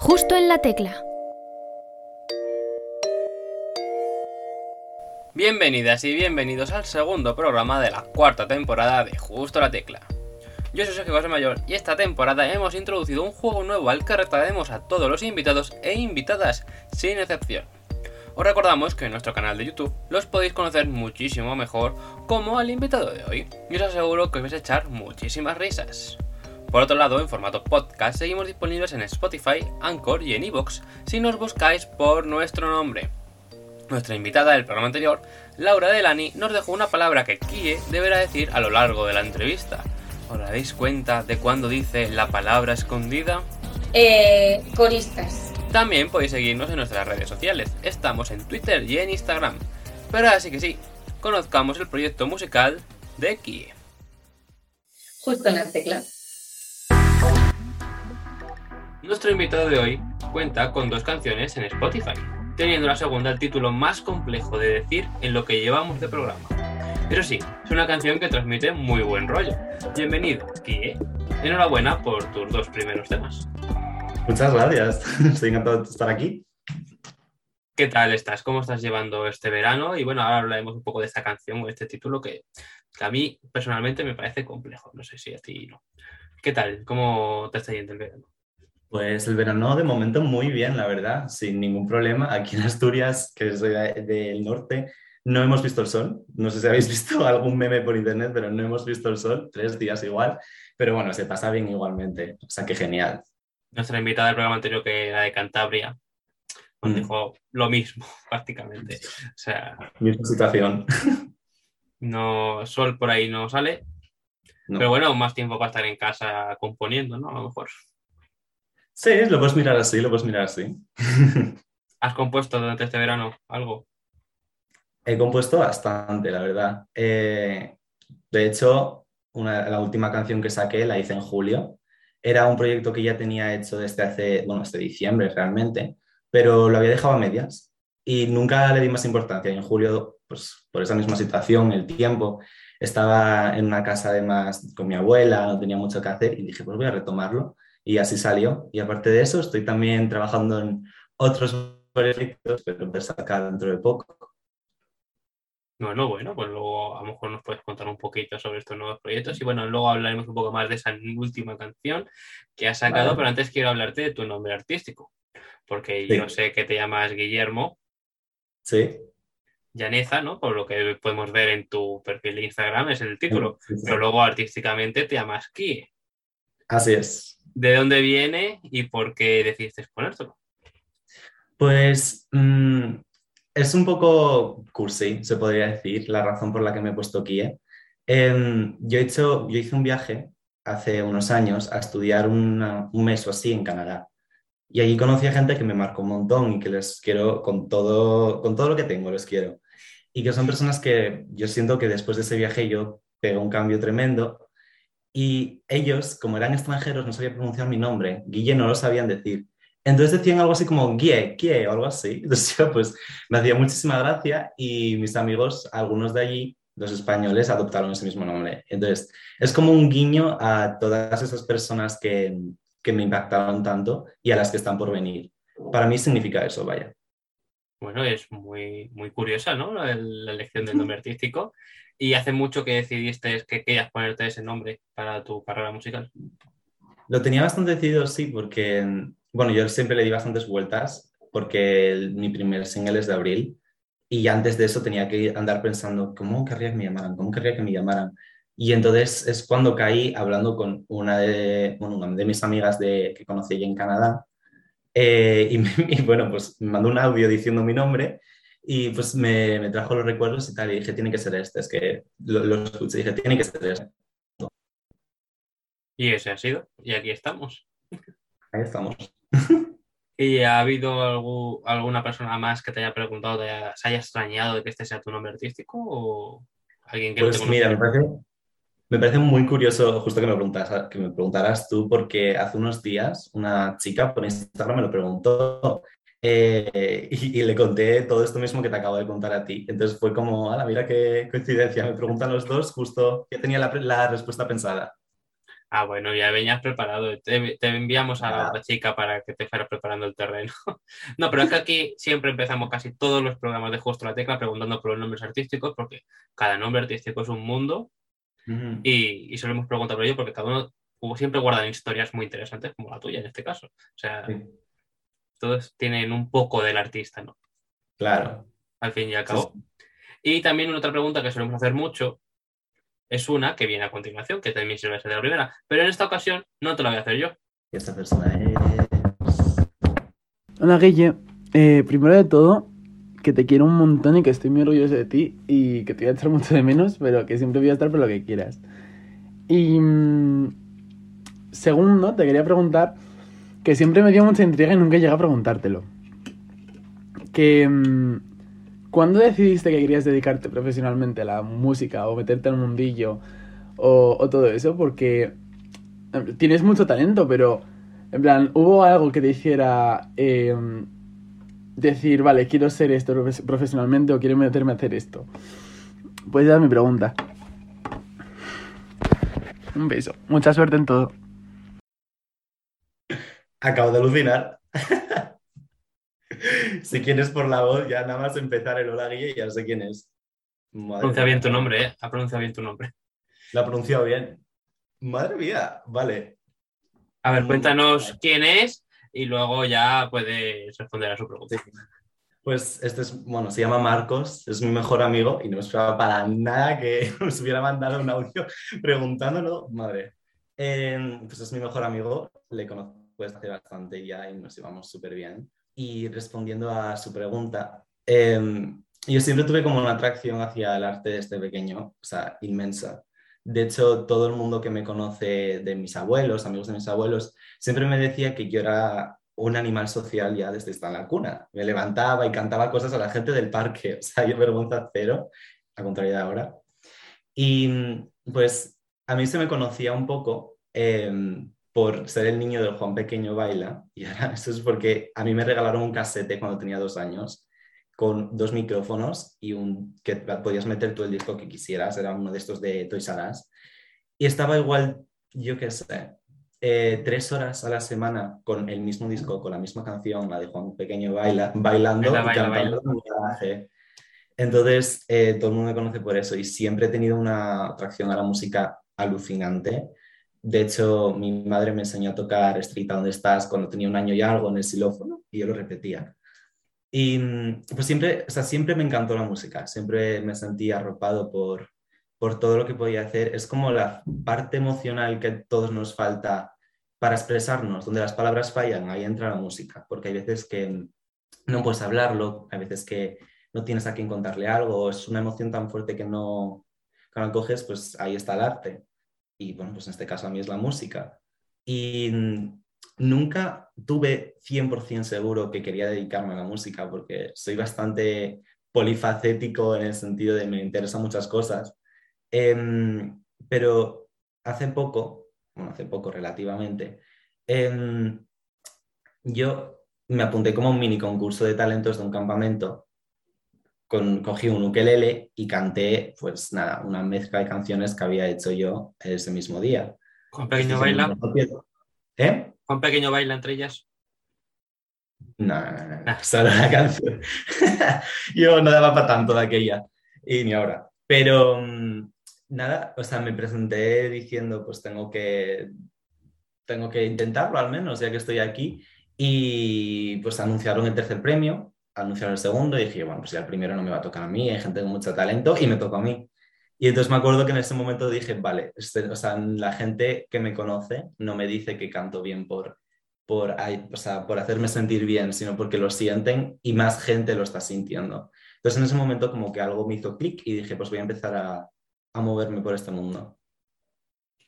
Justo en la tecla. Bienvenidas y bienvenidos al segundo programa de la cuarta temporada de Justo la Tecla. Yo soy Sergio José Mayor y esta temporada hemos introducido un juego nuevo al que retrataremos a todos los invitados e invitadas, sin excepción. Os recordamos que en nuestro canal de YouTube los podéis conocer muchísimo mejor como al invitado de hoy y os aseguro que os vais a echar muchísimas risas. Por otro lado, en formato podcast seguimos disponibles en Spotify, Anchor y en Evox si nos buscáis por nuestro nombre. Nuestra invitada del programa anterior, Laura Delani, nos dejó una palabra que Kie deberá decir a lo largo de la entrevista. ¿Os dais cuenta de cuándo dice la palabra escondida? Eh, coristas. También podéis seguirnos en nuestras redes sociales. Estamos en Twitter y en Instagram. Pero así que sí, conozcamos el proyecto musical de Kie. Justo en la tecla. Nuestro invitado de hoy cuenta con dos canciones en Spotify, teniendo la segunda el título más complejo de decir en lo que llevamos de programa. Pero sí, es una canción que transmite muy buen rollo. Bienvenido, Kie. Enhorabuena por tus dos primeros temas. Muchas gracias, estoy encantado de estar aquí. ¿Qué tal estás? ¿Cómo estás llevando este verano? Y bueno, ahora hablaremos un poco de esta canción o este título que, que a mí personalmente me parece complejo. No sé si a ti no. ¿Qué tal? ¿Cómo te está yendo el verano? Pues el verano de momento muy bien, la verdad, sin ningún problema. Aquí en Asturias, que soy de- del norte, no hemos visto el sol. No sé si habéis visto algún meme por internet, pero no hemos visto el sol, tres días igual. Pero bueno, se pasa bien igualmente. O sea, que genial. Nuestra invitada del programa anterior, que era de Cantabria, nos Mm. dijo lo mismo, prácticamente. O sea, Misma situación. no sol por ahí no sale. No. Pero bueno, más tiempo para estar en casa componiendo, ¿no? A lo mejor. Sí, lo puedes mirar así, lo puedes mirar así. ¿Has compuesto durante este verano algo? He compuesto bastante, la verdad. Eh, de hecho, una- la última canción que saqué la hice en julio. Era un proyecto que ya tenía hecho desde hace, bueno, desde diciembre realmente, pero lo había dejado a medias y nunca le di más importancia. Y en julio, pues por esa misma situación, el tiempo, estaba en una casa además con mi abuela, no tenía mucho que hacer y dije, pues voy a retomarlo. Y así salió. Y aparte de eso, estoy también trabajando en otros proyectos, pero voy a sacar dentro de poco. Bueno, bueno, pues luego a lo mejor nos puedes contar un poquito sobre estos nuevos proyectos y bueno, luego hablaremos un poco más de esa última canción que has sacado, Vale. pero antes quiero hablarte de tu nombre artístico, porque Sí. yo sé que te llamas Guillermo Sí. Llaneza, ¿no? Por lo que podemos ver en tu perfil de Instagram es el título, Sí, sí. pero luego artísticamente te llamas Kie. Así es. ¿De dónde viene y por qué decidiste ponértelo? Pues mm, es un poco cursi, se podría decir, la razón por la que me he puesto Kie. Em, yo, he hecho, yo hice un viaje hace unos años a estudiar un mes o así en Canadá. Y allí conocí a gente que me marcó un montón y que les quiero con todo, con todo lo que tengo, les quiero. Y que son personas que yo siento que después de ese viaje yo pegué un cambio tremendo. Y ellos, como eran extranjeros, no sabían pronunciar mi nombre. Guille no lo sabían decir. Entonces decían algo así como Guie, Kie o algo así. Entonces yo, pues me hacía muchísima gracia y mis amigos, algunos de allí, los españoles, adoptaron ese mismo nombre. Entonces es como un guiño a todas esas personas que, que me impactaron tanto y a las que están por venir. Para mí significa eso, vaya. Bueno, es muy, muy curiosa, ¿no? La, la elección del nombre artístico. ¿Y hace mucho que decidiste que querías ponerte ese nombre para tu carrera musical? Lo tenía bastante decidido, sí, porque, bueno, yo siempre le di bastantes vueltas porque mi primer single es de abril y antes de eso tenía que andar pensando, ¿cómo querría que me llamaran? ¿Cómo querría que me llamaran? Y entonces es cuando caí hablando con una de, bueno, una de mis amigas de, que conocí allí en Canadá eh, y, me- y, bueno, pues me mandó un audio diciendo mi nombre y pues me, me trajo los recuerdos y tal y dije, tiene que ser este, es que lo, lo escuché y dije, tiene que ser este. Y ese ha sido. Y aquí estamos. Ahí estamos. ¿Y ha habido algú- alguna persona más que te haya preguntado, te haya- se haya extrañado de que este sea tu nombre artístico? ¿O alguien que no Pues te mira, me parece, me parece muy curioso justo que me, preguntas, que me preguntaras tú, porque hace unos días una chica por Instagram me lo preguntó eh, y, y le conté todo esto mismo que te acabo de contar a ti. Entonces fue como, ala, mira qué coincidencia, me preguntan los dos justo, ya tenía la, la respuesta pensada. Ah, bueno, ya venías preparado. Te, te enviamos a la Ah. otra chica para que te fueras preparando el terreno. No, pero es que aquí siempre empezamos casi todos los programas de Justo la Tecla preguntando por los nombres artísticos, porque cada nombre artístico es un mundo Ujú. y, y solemos preguntar por ello porque cada uno como siempre guardan historias muy interesantes, como la tuya en este caso. O sea, Sí, todos tienen un poco del artista, ¿no? claro. Al fin y al Sí, cabo. Y también una otra pregunta que solemos hacer mucho es una que viene a continuación, que también sirve ser de la primera, pero en esta ocasión no te la voy a hacer yo. Y esta persona es. Hola Guille, Eh, primero de todo, que te quiero un montón y que estoy muy orgulloso de ti y que te voy a echar mucho de menos, pero que siempre voy a estar por lo que quieras. Y mm, segundo, te quería preguntar, que siempre me dio mucha intriga y nunca llegué a preguntártelo. Que, mm, ¿cuándo decidiste que querías dedicarte profesionalmente a la música o meterte un mundillo o, todo eso? Porque eh, tienes mucho talento, pero en plan, ¿hubo algo que te hiciera eh, decir, vale, quiero ser esto profes- profesionalmente o quiero meterme a hacer esto? Pues esa es mi pregunta. Un beso. Mucha suerte en todo. Acabo de alucinar. Si quieres por la voz, ya nada más empezar el hola Guille, ya sé quién es. Madre Pronuncia bien tu nombre, ¿eh? Ha pronunciado bien tu nombre. Lo ha pronunciado bien. Madre mía, vale. A ver, Mm, cuéntanos vale. quién es y luego ya puedes responder a su pregunta. Pues este es, bueno, se llama Marcos, es mi mejor amigo y no me esperaba para nada que nos hubiera mandado un audio preguntándolo. Madre. Eh, pues es mi mejor amigo, le conozco desde hace bastante ya y nos llevamos súper bien. Y respondiendo a su pregunta, eh, yo siempre tuve como una atracción hacia el arte desde pequeño, o sea, inmensa. De hecho, todo el mundo que me conoce de mis abuelos, amigos de mis abuelos, siempre me decía que yo era un animal social ya desde estar en la cuna. Me levantaba y cantaba cosas a la gente del parque, o sea, yo vergüenza cero, a contrario de ahora. Y pues a mí se me conocía un poco eh, por ser el niño del Juan Pequeño Baila, y ahora eso es porque a mí me regalaron un casete cuando tenía dos años con dos micrófonos y un que podías meter tú el disco que quisieras, era uno de estos de Toys R Us. Y estaba igual, yo qué sé, eh, tres horas a la semana con el mismo disco, con la misma canción, la de Juan Pequeño Baila, bailando Baila, y baila, cantando en mi garaje. Entonces, eh, todo el mundo me conoce por eso y siempre he tenido una atracción a la música alucinante. De hecho, mi madre me enseñó a tocar Estrita donde estás cuando tenía un año y algo en el xilófono y yo lo repetía. Y mm, pues siempre, o sea, siempre me encantó la música, siempre me sentí arropado por, por todo lo que podía hacer. Es como la parte emocional que a todos nos falta para expresarnos, donde las palabras fallan, ahí entra la música, porque hay veces que no puedes hablarlo, hay veces que no tienes a quien contarle algo, es una emoción tan fuerte que no, que no coges, pues ahí está el arte. Y bueno, pues en este caso a mí es la música. Y mm, nunca tuve 100% seguro que quería dedicarme a la música porque soy bastante polifacético en el sentido de me interesan muchas cosas. Em, pero hace poco, bueno, hace poco relativamente, em, yo me apunté como a un mini concurso de talentos de un campamento. Con, cogí un ukelele y canté, pues nada, una mezcla de canciones que había hecho yo ese mismo día. Juan Pequeño baila. ¿Eh? Juan Pequeño baila entre ellas. No, no, no, no, solo la canción. Yo no daba para tanto de aquella, y ni ahora. Pero mm, nada, o sea, me presenté diciendo, pues tengo que, tengo que intentarlo al menos, ya que estoy aquí. Y pues anunciaron el tercer premio, anunciaron el segundo, y dije, bueno, pues ya el primero no me va a tocar a mí, hay gente con mucho talento, y me tocó a mí. Y entonces me acuerdo que en ese momento dije, vale, este- o sea, la gente que me conoce no me dice que canto bien por, por, o sea, por hacerme sentir bien, sino porque lo sienten y más gente lo está sintiendo. Entonces en ese momento como que algo me hizo clic y dije, pues voy a empezar a, a moverme por este mundo.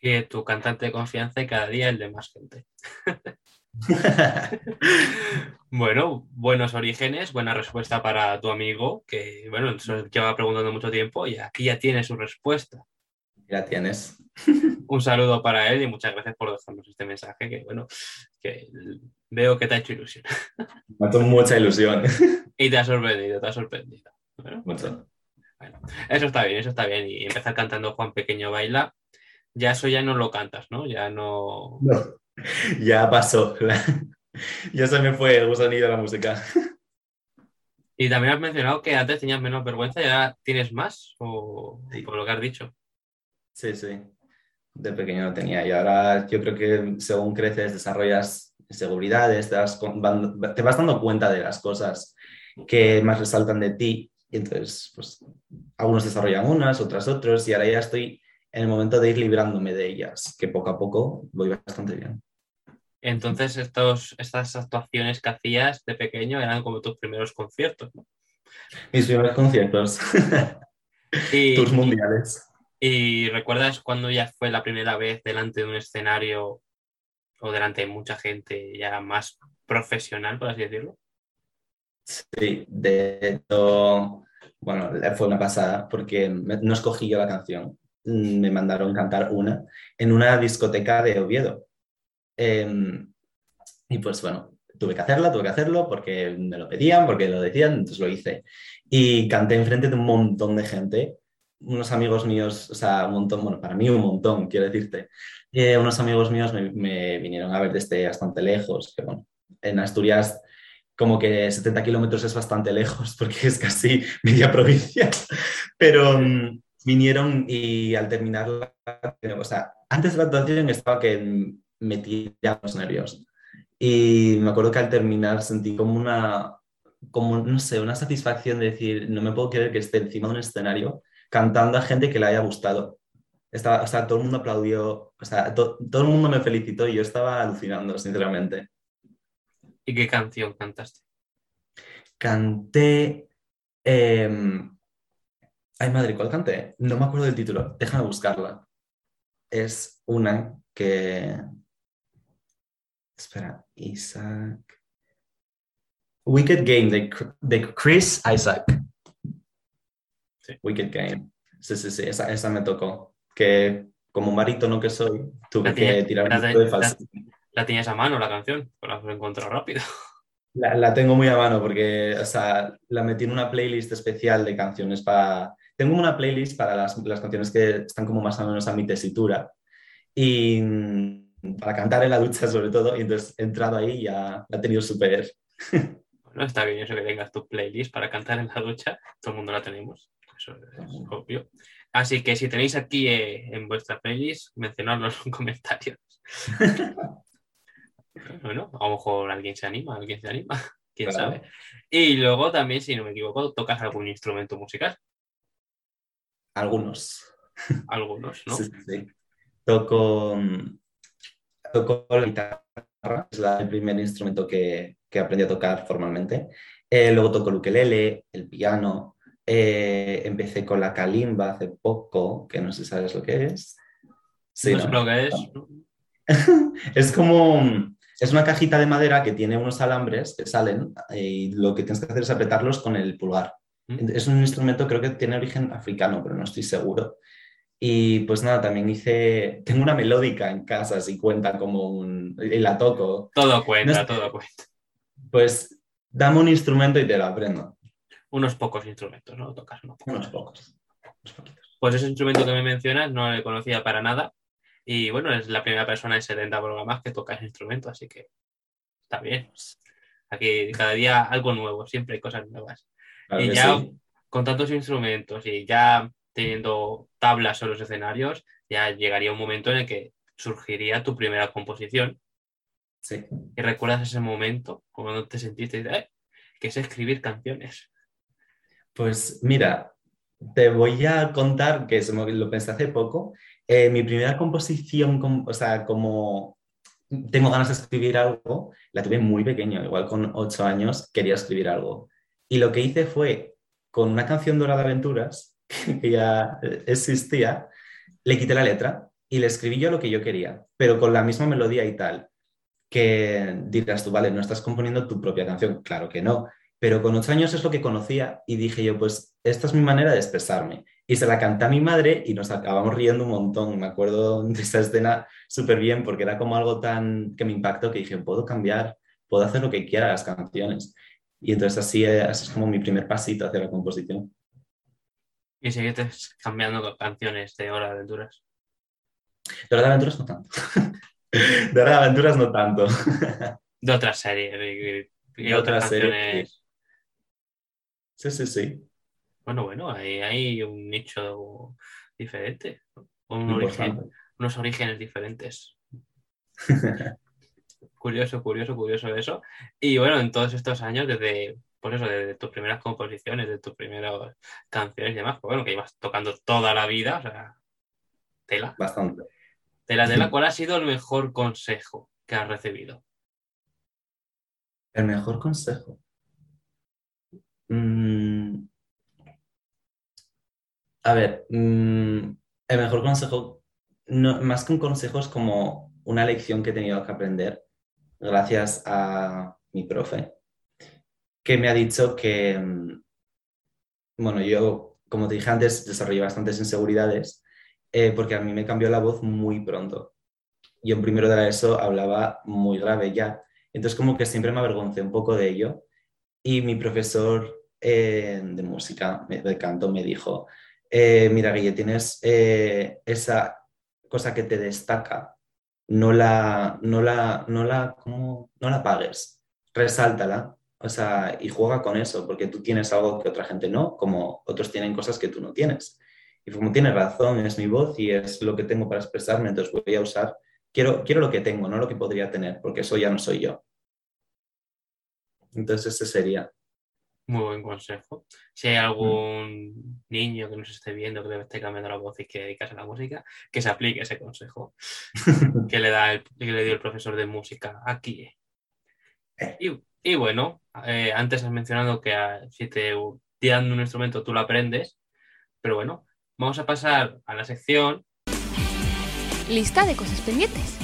Que tu cantante de confianza y cada día el de más gente. Bueno, buenos orígenes, buena respuesta para tu amigo, que bueno, se lleva preguntando mucho tiempo y aquí ya tiene su respuesta. ya tienes. Un saludo para él y muchas gracias por dejarnos este mensaje, que bueno, que veo que te ha hecho ilusión. Me ha hecho mucha ilusión. Y te ha sorprendido, te ha sorprendido. Bueno, Mucho. eso está bien, eso está bien. Y empezar cantando Juan Pequeño Baila, ya eso ya no lo cantas, ¿no? Ya no. No, ya pasó. ya se me fue el gusanillo de la música. Y también has mencionado que antes tenías menos vergüenza y ahora tienes más, o Sí. por lo que has dicho. Sí, sí. De pequeño lo tenía y ahora yo creo que según creces desarrollas seguridades, te, van- te vas dando cuenta de las cosas que más resaltan de ti y entonces pues algunos desarrollan unas, otras otros y ahora ya estoy en el momento de ir librándome de ellas, que poco a poco voy bastante bien. Entonces, estos, estas actuaciones que hacías de pequeño eran como tus primeros conciertos, ¿no? Mis primeros conciertos, Y, tours mundiales. ¿Y recuerdas cuando ya fue la primera vez delante de un escenario o delante de mucha gente ya más profesional, por así decirlo? Sí, de hecho, bueno, fue una pasada porque no escogí yo la canción, Mm, me mandaron cantar una en una discoteca de Oviedo. Em, y pues bueno, tuve que hacerla, tuve que hacerlo porque me lo pedían, porque lo decían, entonces lo hice. Y canté enfrente de un montón de gente, unos amigos míos, o sea, un montón, bueno, para mí un montón, quiero decirte. Eh, unos amigos míos me, me vinieron a ver desde bastante lejos, que bueno, en Asturias como que 70 kilómetros es bastante lejos porque es casi media provincia, pero mm, vinieron y al terminar la, o sea, antes de la actuación estaba que me tiraba los nervios y me acuerdo que al terminar sentí como una, como, no sé, una satisfacción de decir, no me puedo creer que esté encima de un escenario cantando a gente que le haya gustado. Estaba, o sea, todo el mundo aplaudió, o sea, to- todo el mundo me felicitó y yo estaba alucinando, sinceramente. ¿Y qué canción cantaste? Canté. em, Ay, madre, ¿cuál canté? No me acuerdo del título. Déjame buscarla. Es una que. Espera, Isaac. Wicked Game de, de Chris Isaac. Sí. Wicked Game. Sí, sí, sí, esa, esa me tocó. Que como barítono que soy, tuve La que tirar la un te- poco de la- falsete. ¿La tenías a mano la canción? La has encontrado rápido. La, la tengo muy a mano porque, o sea, la metí en una playlist especial de canciones para... Tengo una playlist para las, las canciones que están como más o menos a mi tesitura y mm, para cantar en la ducha sobre todo, y entonces he entrado ahí y ya la he tenido súper... Bueno, está bien eso que tengas tu playlist para cantar en la ducha. Todo el mundo la tenemos. Eso es obvio. Así que si tenéis aquí eh, en vuestra playlist, mencionadlo en comentarios. Bueno, a lo mejor alguien se anima, alguien se anima, quién Claro. sabe. Y luego también, si no me equivoco, tocas algún instrumento musical, Algunos. algunos, ¿no? Sí, sí, sí. Toco, mm, toco la guitarra, es el primer instrumento que, que aprendí a tocar formalmente. Eh, luego toco el ukelele, el piano. Eh, empecé con la kalimba hace poco, que no sé si sabes lo que es. Sí, no lo que es. Es como, es una cajita de madera que tiene unos alambres que salen eh, y lo que tienes que hacer es apretarlos con el pulgar. ¿Mm? Es un instrumento, creo que tiene origen africano, pero no estoy seguro. Y pues nada, también hice, tengo una melódica en casa, si cuenta como un, y la toco. Todo cuenta, No todo cuenta. Pues dame un instrumento y te lo aprendo. Unos pocos instrumentos, ¿no? Tocas unos pocos. Unos pocos. Pues ese instrumento que me mencionas no le conocía para nada. Y bueno, es la primera persona en 70 programas que toca ese instrumento, así que está bien. Aquí cada día algo nuevo, siempre hay cosas nuevas. Claro y ya sí. con tantos instrumentos y ya teniendo tablas en los escenarios, ya llegaría un momento en el que surgiría tu primera composición. Sí. Y recuerdas ese momento cuando te sentiste, eh, que es escribir canciones. Pues mira, te voy a contar que me- lo pensé hace poco. Eh, mi primera composición, com- o sea, como tengo ganas de escribir algo, la tuve muy pequeño, igual con ocho años quería escribir algo. Y lo que hice fue, con una canción Dorada Aventuras, que ya existía, le quité la letra y le escribí yo lo que yo quería, pero con la misma melodía y tal. Que dirás tú, vale, no estás componiendo tu propia canción. Claro que no, pero con ocho años es lo que conocía y dije yo, pues esta es mi manera de expresarme. Y se la canté a mi madre y nos acabamos riendo un montón. Me acuerdo de esa escena súper bien porque era como algo tan que me impactó que dije, puedo cambiar, puedo hacer lo que quiera las canciones. Y entonces así es como mi primer pasito hacia la composición. Y sigues cambiando canciones de Hora de Aventuras. De Hora de Aventuras no tanto. De Hora de Aventuras no tanto. De otras series y, De otras otras series, canciones. Sí, sí, sí. Bueno, bueno, hay un nicho diferente. Un origen, Importante. unos orígenes diferentes. Curioso, curioso, curioso eso. Y bueno, en todos estos años, desde, pues eso, desde tus primeras composiciones, de tus primeras canciones y demás, pues bueno, que ibas tocando toda la vida, o sea, tela. Bastante. Tela, tela, ¿cuál ha sido el mejor consejo que has recibido? El mejor consejo. Mm, A ver, mm, el mejor consejo, no, más que un consejo, es como una lección que he tenido que aprender gracias a mi profe, que me ha dicho que, mm, bueno, yo, como te dije antes, desarrollé bastantes inseguridades eh, porque a mí me cambió la voz muy pronto. Yo en primero de ESO hablaba muy grave ya, entonces como que siempre me avergoncé un poco de ello. Y mi profesor eh, de música, de canto, me dijo, eh, mira, Guille, tienes esa cosa que te destaca, no la, no la, no la, no la pagues, resáltala, o sea, y juega con eso, porque tú tienes algo que otra gente no, como otros tienen cosas que tú no tienes. Y como tienes razón, es mi voz y es lo que tengo para expresarme, entonces voy a usar, quiero, quiero lo que tengo, no lo que podría tener, porque eso ya no soy yo. Entonces ese sería. Muy buen consejo. Si hay algún niño que nos esté viendo que le esté cambiando la voz y que dedicase a la música, que se aplique ese consejo que le, da el, que le dio el profesor de música aquí. Y, y bueno, eh, antes has mencionado que si te te dan un instrumento tú lo aprendes, pero bueno, vamos a pasar a la sección Lista de cosas pendientes.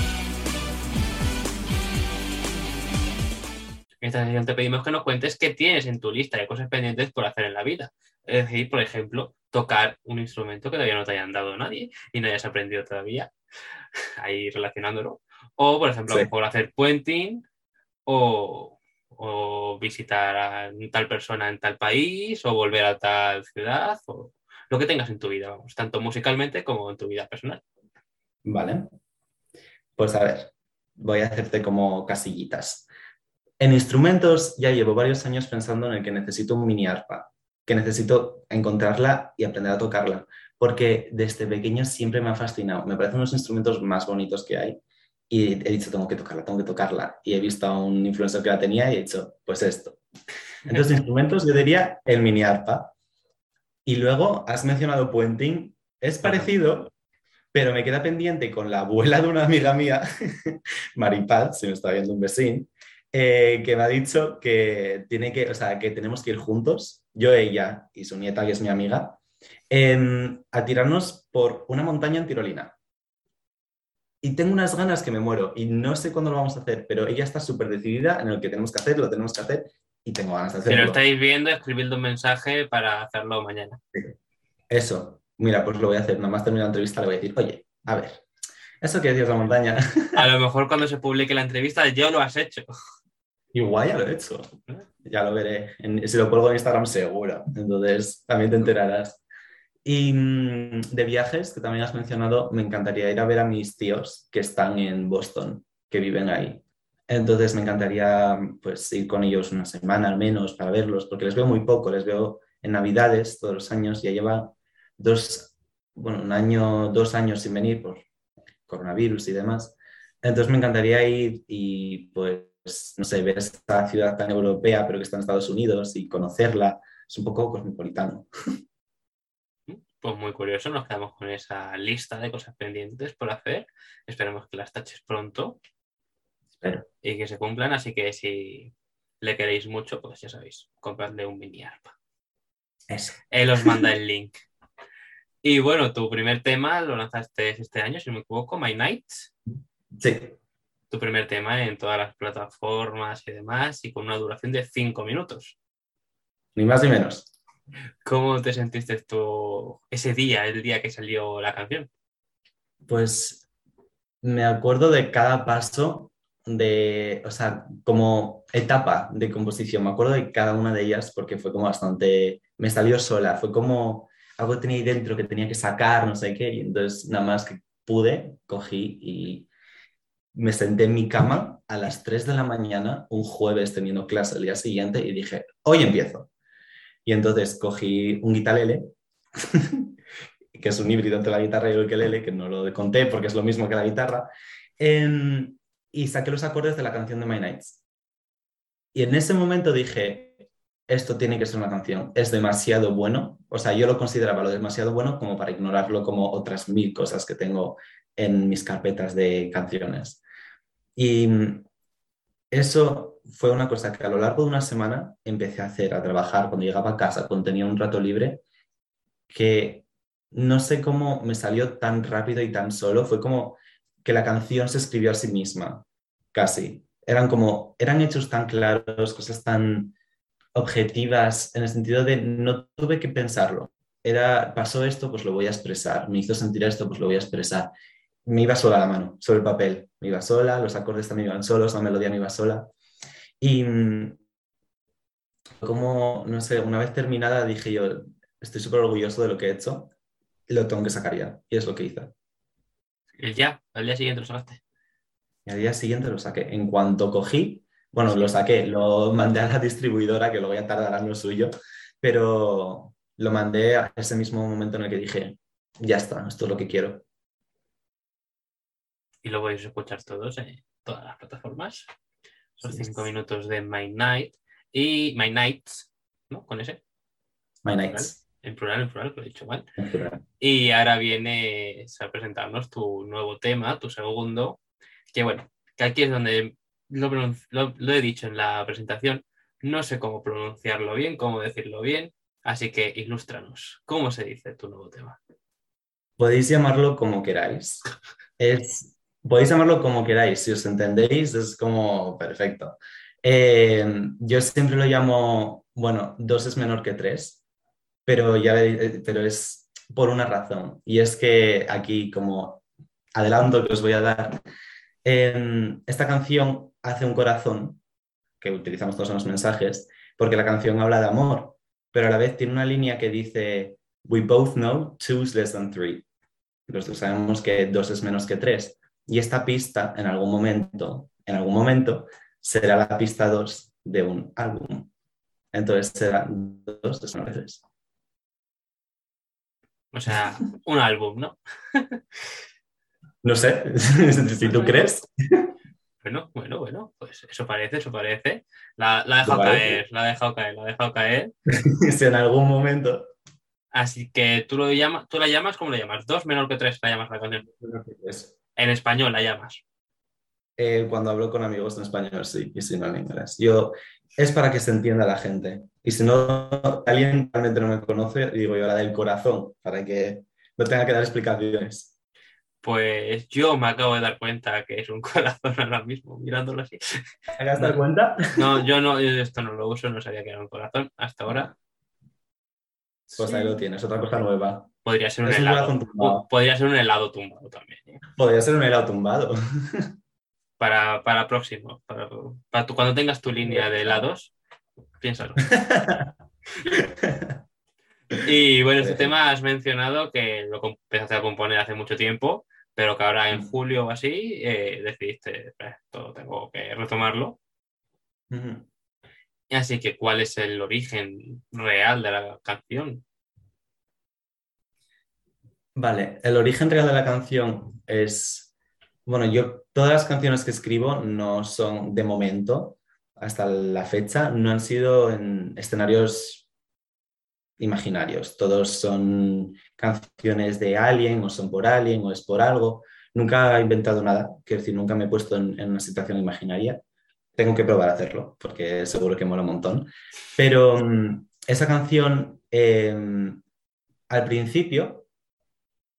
En esta sección te pedimos que nos cuentes qué tienes en tu lista de cosas pendientes por hacer en la vida. Es decir, por ejemplo, tocar un instrumento que todavía no te hayan dado nadie y no hayas aprendido todavía, ahí relacionándolo. O, por ejemplo, Sí. por hacer puenting o, visitar a tal persona en tal país o volver a tal ciudad o lo que tengas en tu vida, tanto musicalmente como en tu vida personal. Vale. Pues a ver, voy a hacerte como casillitas. En instrumentos ya llevo varios años pensando en el que necesito un mini arpa, que necesito encontrarla y aprender a tocarla, porque desde pequeño siempre me ha fascinado. Me parecen unos instrumentos más bonitos que hay y he dicho, tengo que tocarla, tengo que tocarla. Y he visto a un influencer que la tenía y he dicho, pues esto. Entonces, instrumentos yo diría el mini arpa. Y luego has mencionado puenting, es parecido, pero me queda pendiente con la abuela de una amiga mía, Maripaz, si me está viendo un vecino, eh, que me ha dicho que, tiene que, o sea, que tenemos que ir juntos, yo, ella y su nieta, que es mi amiga, a tirarnos por una montaña en tirolina. Y tengo unas ganas que me muero y no sé cuándo lo vamos a hacer, pero ella está súper decidida en lo que tenemos que hacer, lo tenemos que hacer y tengo ganas de Si lo hacerlo. estáis viendo, escribid un mensaje para hacerlo mañana. Eso, mira, pues lo voy a hacer. Nada más terminar la entrevista le voy a decir, oye, a ver, eso que decías la montaña, A lo mejor cuando se publique la entrevista ya lo has hecho. igual ya lo he hecho. Ya lo veré. En- si lo cuelgo en Instagram, seguro. Entonces, también te enterarás. Y mm, de viajes, que también has mencionado, me encantaría ir a ver a mis tíos que están en Boston, que viven ahí. Entonces, me encantaría pues, ir con ellos una semana al menos para verlos, porque les veo muy poco. Les veo en Navidades todos los años. Ya lleva dos, bueno, un año, dos años sin venir por coronavirus y demás. Entonces, me encantaría ir y, pues, no sé, ver esta ciudad tan europea, pero que está en Estados Unidos y conocerla. Es un poco cosmopolitano. Pues muy curioso, nos quedamos con esa lista de cosas pendientes por hacer. Esperemos que las taches pronto Espero. y que se cumplan. Así que si le queréis mucho, pues ya sabéis, compradle un mini arpa. Eso. Él os manda el link. Y bueno, tu primer tema lo lanzaste este año, si no me equivoco, My Nights. Sí, Tu primer tema en todas las plataformas y demás, y con una duración de 5 minutos. ni más ni menos. ¿Cómo te sentiste tú ese día, el día que salió la canción? Pues me acuerdo de cada paso de, o sea, como etapa de composición. Me acuerdo de cada una de ellas porque fue como bastante, me salió sola, fue como algo que tenía ahí dentro que tenía que sacar, no sé qué, y entonces nada más que pude, cogí y me senté en mi cama a las 3 de la mañana, un jueves teniendo clase el día siguiente, y dije, hoy empiezo. Y entonces cogí un guitarrele, que es un híbrido entre la guitarra y el ukelele, que no lo conté porque es lo mismo que la guitarra, em, y saqué los acordes de la canción de My Nights. Y en ese momento dije, esto tiene que ser una canción, es demasiado bueno, o sea, yo lo consideraba lo demasiado bueno como para ignorarlo como otras mil cosas que tengo en mis carpetas de canciones. Y eso fue una cosa que a lo largo de una semana empecé a hacer, a trabajar cuando llegaba a casa, cuando tenía un rato libre, que no sé cómo me salió tan rápido y tan solo, fue como que la canción se escribió a sí misma, casi. Eran como, eran hechos tan claros, cosas tan objetivas, en el sentido de no tuve que pensarlo. Era, pasó esto, pues lo voy a expresar. Me hizo sentir esto, pues lo voy a expresar me iba sola la mano, sobre el papel. Me iba sola, los acordes también iban solos, la melodía me iba sola. Y mm, como, no sé, una vez terminada dije yo, estoy súper orgulloso de lo que he hecho, lo tengo que sacar ya. Y es lo que hice. Y ya, al día siguiente lo sacaste. Y al día siguiente lo saqué. En cuanto cogí, bueno, lo saqué, lo mandé a la distribuidora, que lo voy a tardar en lo suyo, pero lo mandé a ese mismo momento en el que dije, ya está, esto es lo que quiero y lo podéis escuchar todos en todas las plataformas. Son cinco minutos de My Night y My Nights, ¿no? Con ese. My Nights. En plural, en plural, lo he dicho mal. Y ahora vienes a presentarnos tu nuevo tema, tu segundo, que bueno, que aquí es donde lo, lo he dicho en la presentación, no sé cómo pronunciarlo bien, cómo decirlo bien, así que ilústranos. ¿Cómo se dice tu nuevo tema? Podéis llamarlo como queráis. Es podéis llamarlo como queráis, si os entendéis, es como perfecto. Eh, yo siempre lo llamo, bueno, dos es menor que tres, pero, ya, eh, pero es por una razón, y es que aquí, como adelanto que os voy a dar, esta canción hace un corazón, que utilizamos todos en los mensajes, porque la canción habla de amor, pero a la vez tiene una línea que dice, We both know two is less than three. Nosotros sabemos que dos es menos que tres. Y esta pista, en algún momento, en algún momento, será la pista 2 de un álbum. Entonces será dos veces. O sea, un álbum, ¿no? no sé, si tú crees. Bueno, bueno, bueno, pues eso parece, eso parece. La, ha dejado caer, la ha dejado caer, la ha dejado caer. si en algún momento. Así que tú lo llamas, tú la llamas, ¿cómo la llamas? ¿Dos menor que tres la llamas la canción? En español la llamas. Eh, cuando hablo con amigos en español, sí, y si no en inglés. Yo, es para que se entienda la gente. Y si no, alguien realmente no me conoce, digo yo la del corazón, para que no tenga que dar explicaciones. Pues yo me acabo de dar cuenta que es un corazón ahora mismo, mirándolo así. ¿Te has dado cuenta? No, yo no, esto no lo uso, no sabía que era un corazón hasta ahora. Pues ahí lo tienes, otra cosa nueva. Podría ser un helado. Podría ser un helado tumbado también. ¿eh? Podría ser un helado tumbado. para, para próximo. Para, para cuando tengas tu línea de helados, piénsalo. y bueno, este tema has mencionado que lo empezaste a componer hace mucho tiempo, pero que ahora en mm. julio o así eh, decidiste, todo tengo que retomarlo. Así que, ¿cuál es el origen real de la canción? Vale, el origen real de la canción es, bueno, yo todas las canciones que escribo no son de momento, hasta la fecha, no han sido en escenarios imaginarios, todos son canciones de alguien o son por alguien o es por algo. Nunca he inventado nada, quiero decir, nunca me he puesto en, una situación imaginaria. Tengo que probar a hacerlo, porque seguro que mola un montón. Pero mm, esa canción, em, al principio,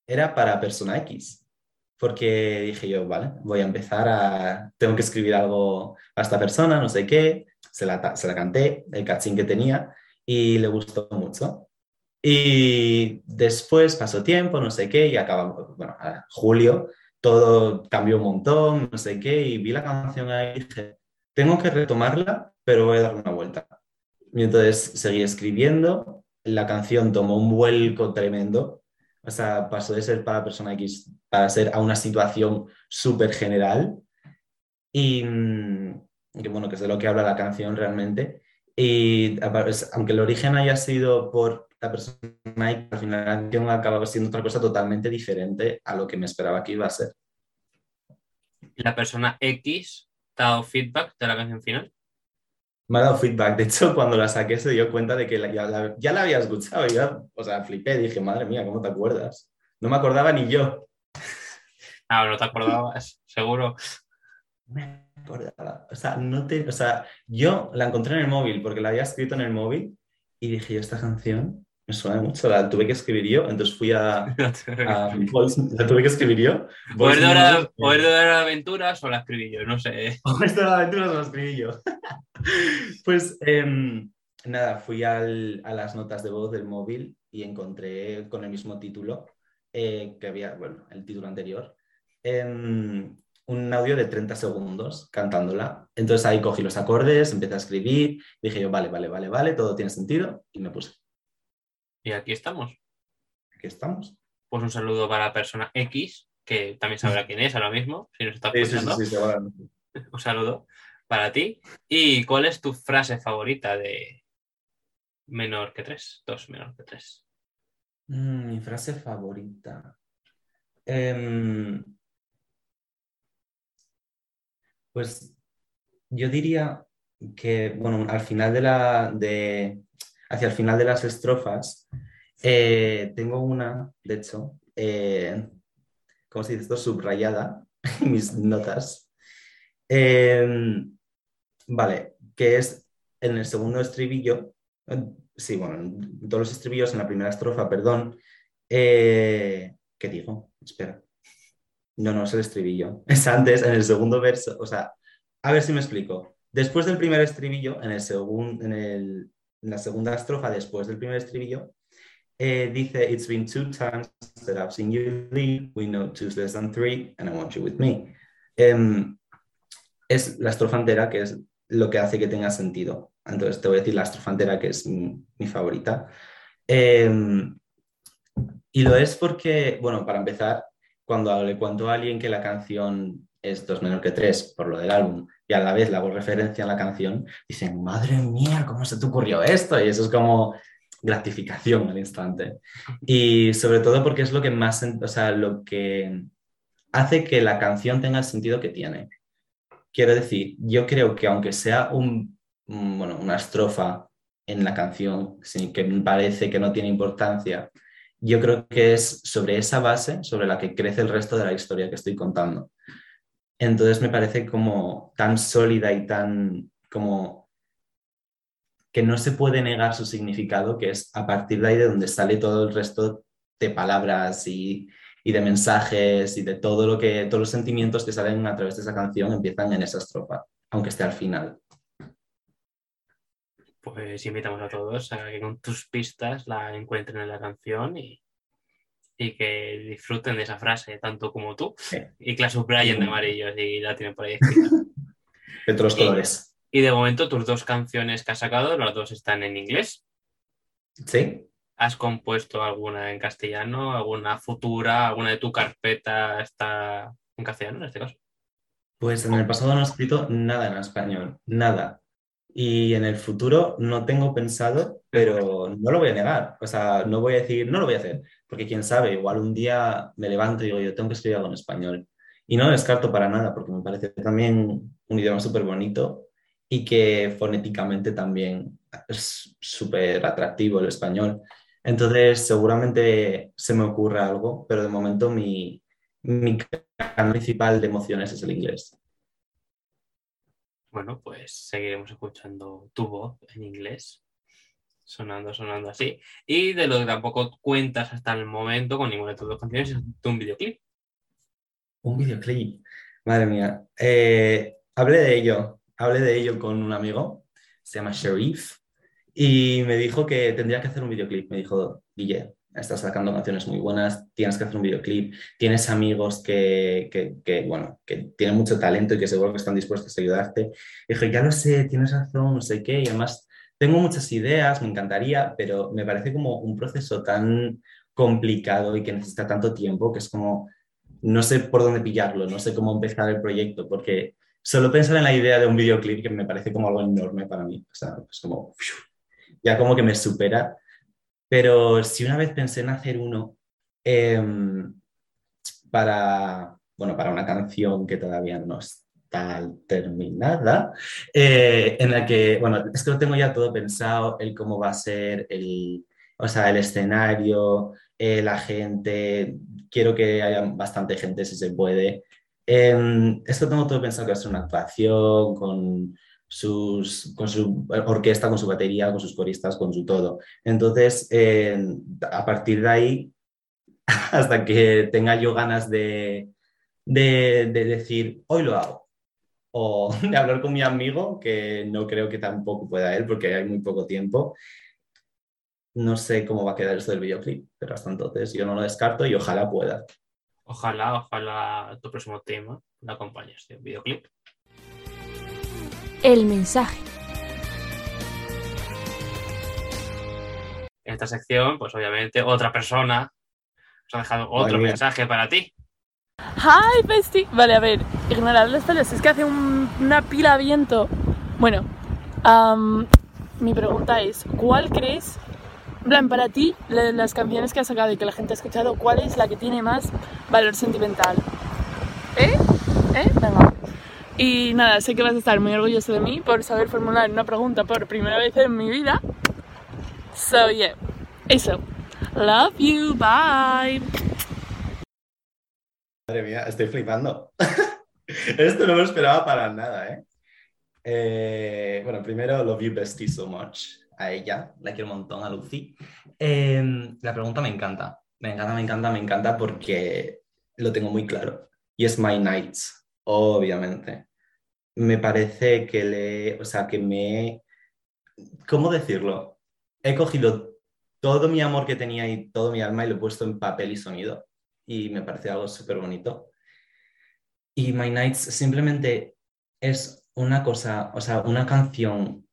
era para persona X, porque dije yo, vale, voy a empezar a, tengo que escribir algo a esta persona, no sé qué, se la, se la canté, el cachín que tenía, y le gustó mucho. Y después pasó tiempo, no sé qué, y acabamos, bueno, a julio, todo cambió un montón, no sé qué, y vi la canción ahí y dije, tengo que retomarla, pero voy a dar una vuelta. Y entonces seguí escribiendo, la canción tomó un vuelco tremendo, O sea, pasó de ser para persona X para ser a una situación súper general. Y mm, que bueno, que es de lo que habla la canción realmente. Y aunque el origen haya sido por la persona X, al final la canción acaba siendo otra cosa totalmente diferente a lo que me esperaba que iba a ser. ¿La persona X te ha dado feedback de la canción final? Me ha dado feedback. De hecho, cuando la saqué se dio cuenta de que ya, la, ya la había escuchado. Y o sea, flipé. Dije, madre mía, ¿cómo te acuerdas? No me acordaba ni yo. Ah, no te acordabas, seguro. Me acordaba. O sea, no te, o sea, yo la encontré en el móvil porque la había escrito en el móvil y dije, yo esta canción me suena mucho, la tuve que escribir yo, entonces fui a... a la tuve que escribir yo. ¿Poder de, la, ¿Poder de las aventuras o la escribí yo? No sé. ¿Poder de las aventuras o la escribí yo? pues eh, nada, fui al, a las notas de voz del móvil y encontré con el mismo título eh, que había, bueno, el título anterior, eh, un audio de 30 segundos cantándola. Entonces ahí cogí los acordes, empecé a escribir, dije yo, vale, vale, vale, vale, todo tiene sentido y me puse. Y aquí estamos. Aquí estamos. Pues un saludo para la persona X, que también sabrá quién es ahora mismo, si nos está escuchando. Sí, sí, sí, un saludo para ti. ¿Y cuál es tu frase favorita de menor que tres? Dos menor que tres. Mm, mi frase favorita. Em, pues yo diría que, bueno, al final de la, de, hacia el final de las estrofas, eh, tengo una, de hecho, eh, ¿cómo se dice esto? Subrayada en mis notas. Em, vale, que es en el segundo estribillo, sí, bueno, en todos los estribillos, en la primera estrofa, perdón, eh, ¿qué digo? Espera. No, no, es el estribillo. Es antes, en el segundo verso, o sea, a ver si me explico. Después del primer estribillo, en el, segundo en el en la segunda estrofa, después del primer estribillo, eh, dice, It's been two times that I've seen you leave, we know two's less than three, and I want you with me. Em, es la estrofa entera que es lo que hace que tenga sentido. Entonces te voy a decir la estrofa entera que es mi, favorita. Em, y lo es porque, bueno, para empezar, cuando le cuento a alguien que la canción es dos menor que tres por lo del álbum y a la vez le hago referencia a la canción, dicen, madre mía, ¿cómo se te ocurrió esto? Y eso es como gratificación al instante. Y sobre todo porque es lo que más, o sea, lo que hace que la canción tenga el sentido que tiene. Quiero decir, yo creo que aunque sea un, bueno, una estrofa en la canción, sin que me parece que no tiene importancia, yo creo que es sobre esa base sobre la que crece el resto de la historia que estoy contando. Entonces me parece como tan sólida y tan como que no se puede negar su significado, que es a partir de ahí de donde sale todo el resto de palabras y, de mensajes y de todo lo que, todos los sentimientos que salen a través de esa canción empiezan en esa estrofa, aunque esté al final. Pues invitamos a todos a que con tus pistas la encuentren en la canción y, y que disfruten de esa frase tanto como tú y que la subrayen de amarillo y la tienen por ahí escrita. de otros colores. Y de momento tus dos canciones que has sacado, las dos están en inglés. Sí. ¿Has compuesto alguna en castellano? ¿Alguna futura? ¿Alguna de tu carpeta está en castellano en este caso? Pues en el pasado no he escrito nada en español, nada. Y en el futuro no tengo pensado, pero no lo voy a negar. O sea, no voy a decir, no lo voy a hacer, porque quién sabe, igual un día me levanto y digo, yo tengo que escribir algo en español. Y no lo descarto para nada, porque me parece también un idioma súper bonito y que fonéticamente también es súper atractivo el español. Entonces, seguramente se me ocurre algo, pero de momento mi, mi canal principal de emociones es el inglés. Bueno, pues seguiremos escuchando tu voz en inglés, sonando, sonando así. Y de lo que tampoco cuentas hasta el momento con ninguna de tus dos canciones es un videoclip. Un videoclip. Madre mía. Eh, hablé de ello, hablé de ello con un amigo, se llama Sharif, y me dijo que tendría que hacer un videoclip. Me dijo, Guille, estás sacando canciones muy buenas, tienes que hacer un videoclip, tienes amigos que, que, bueno, que tienen mucho talento y que seguro que están dispuestos a ayudarte. Y ya lo sé, tienes razón, no sé qué, y además tengo muchas ideas, me encantaría, pero me parece como un proceso tan complicado y que necesita tanto tiempo que es como, no sé por dónde pillarlo, no sé cómo empezar el proyecto, porque solo pensar en la idea de un videoclip que me parece como algo enorme para mí, o sea, es como, ya como que me supera, pero si una vez pensé en hacer uno em, para, bueno, para una canción que todavía no está terminada, eh, en la que, bueno, es que lo tengo ya todo pensado, el cómo va a ser el, o sea, el escenario, eh, la gente, quiero que haya bastante gente si se puede. Eh, esto tengo todo pensado que va a ser una actuación con, sus, con su orquesta, con su batería, con sus coristas, con su todo. Entonces, a partir de ahí, hasta que tenga yo ganas de, de, de, decir, hoy lo hago, o de hablar con mi amigo, que no creo que tampoco pueda él, porque hay muy poco tiempo, no sé cómo va a quedar esto del videoclip, pero hasta entonces yo no lo descarto y ojalá pueda. Ojalá, ojalá tu próximo tema lo acompañes de un videoclip. El mensaje. En esta sección, pues obviamente otra persona nos ha dejado otro mensaje para ti. Hi, bestie. Vale, a ver, ignorar los pelos, es que hace un, una pila de viento. Bueno, um, mi pregunta es, ¿cuál crees en plan, para ti, las canciones que has sacado y que la gente ha escuchado, ¿cuál es la que tiene más valor sentimental? ¿Eh? ¿Eh? Venga. Y nada, sé que vas a estar muy orgulloso de mí por saber formular una pregunta por primera vez en mi vida. So, yeah. Eso. Love you. Bye. Madre mía, estoy flipando. Esto no me esperaba para nada, ¿eh? ¿eh? Bueno, primero, love you bestie so much a ella, la quiero un montón, a Lucy. Em, la pregunta me encanta, me encanta, me encanta, me encanta porque lo tengo muy claro. Y es My Nights, obviamente. Me parece que le, o sea, que me, ¿cómo decirlo? He cogido todo mi amor que tenía y todo mi alma y lo he puesto en papel y sonido. Y me parece algo súper bonito. Y My Nights simplemente es una cosa, o sea, una canción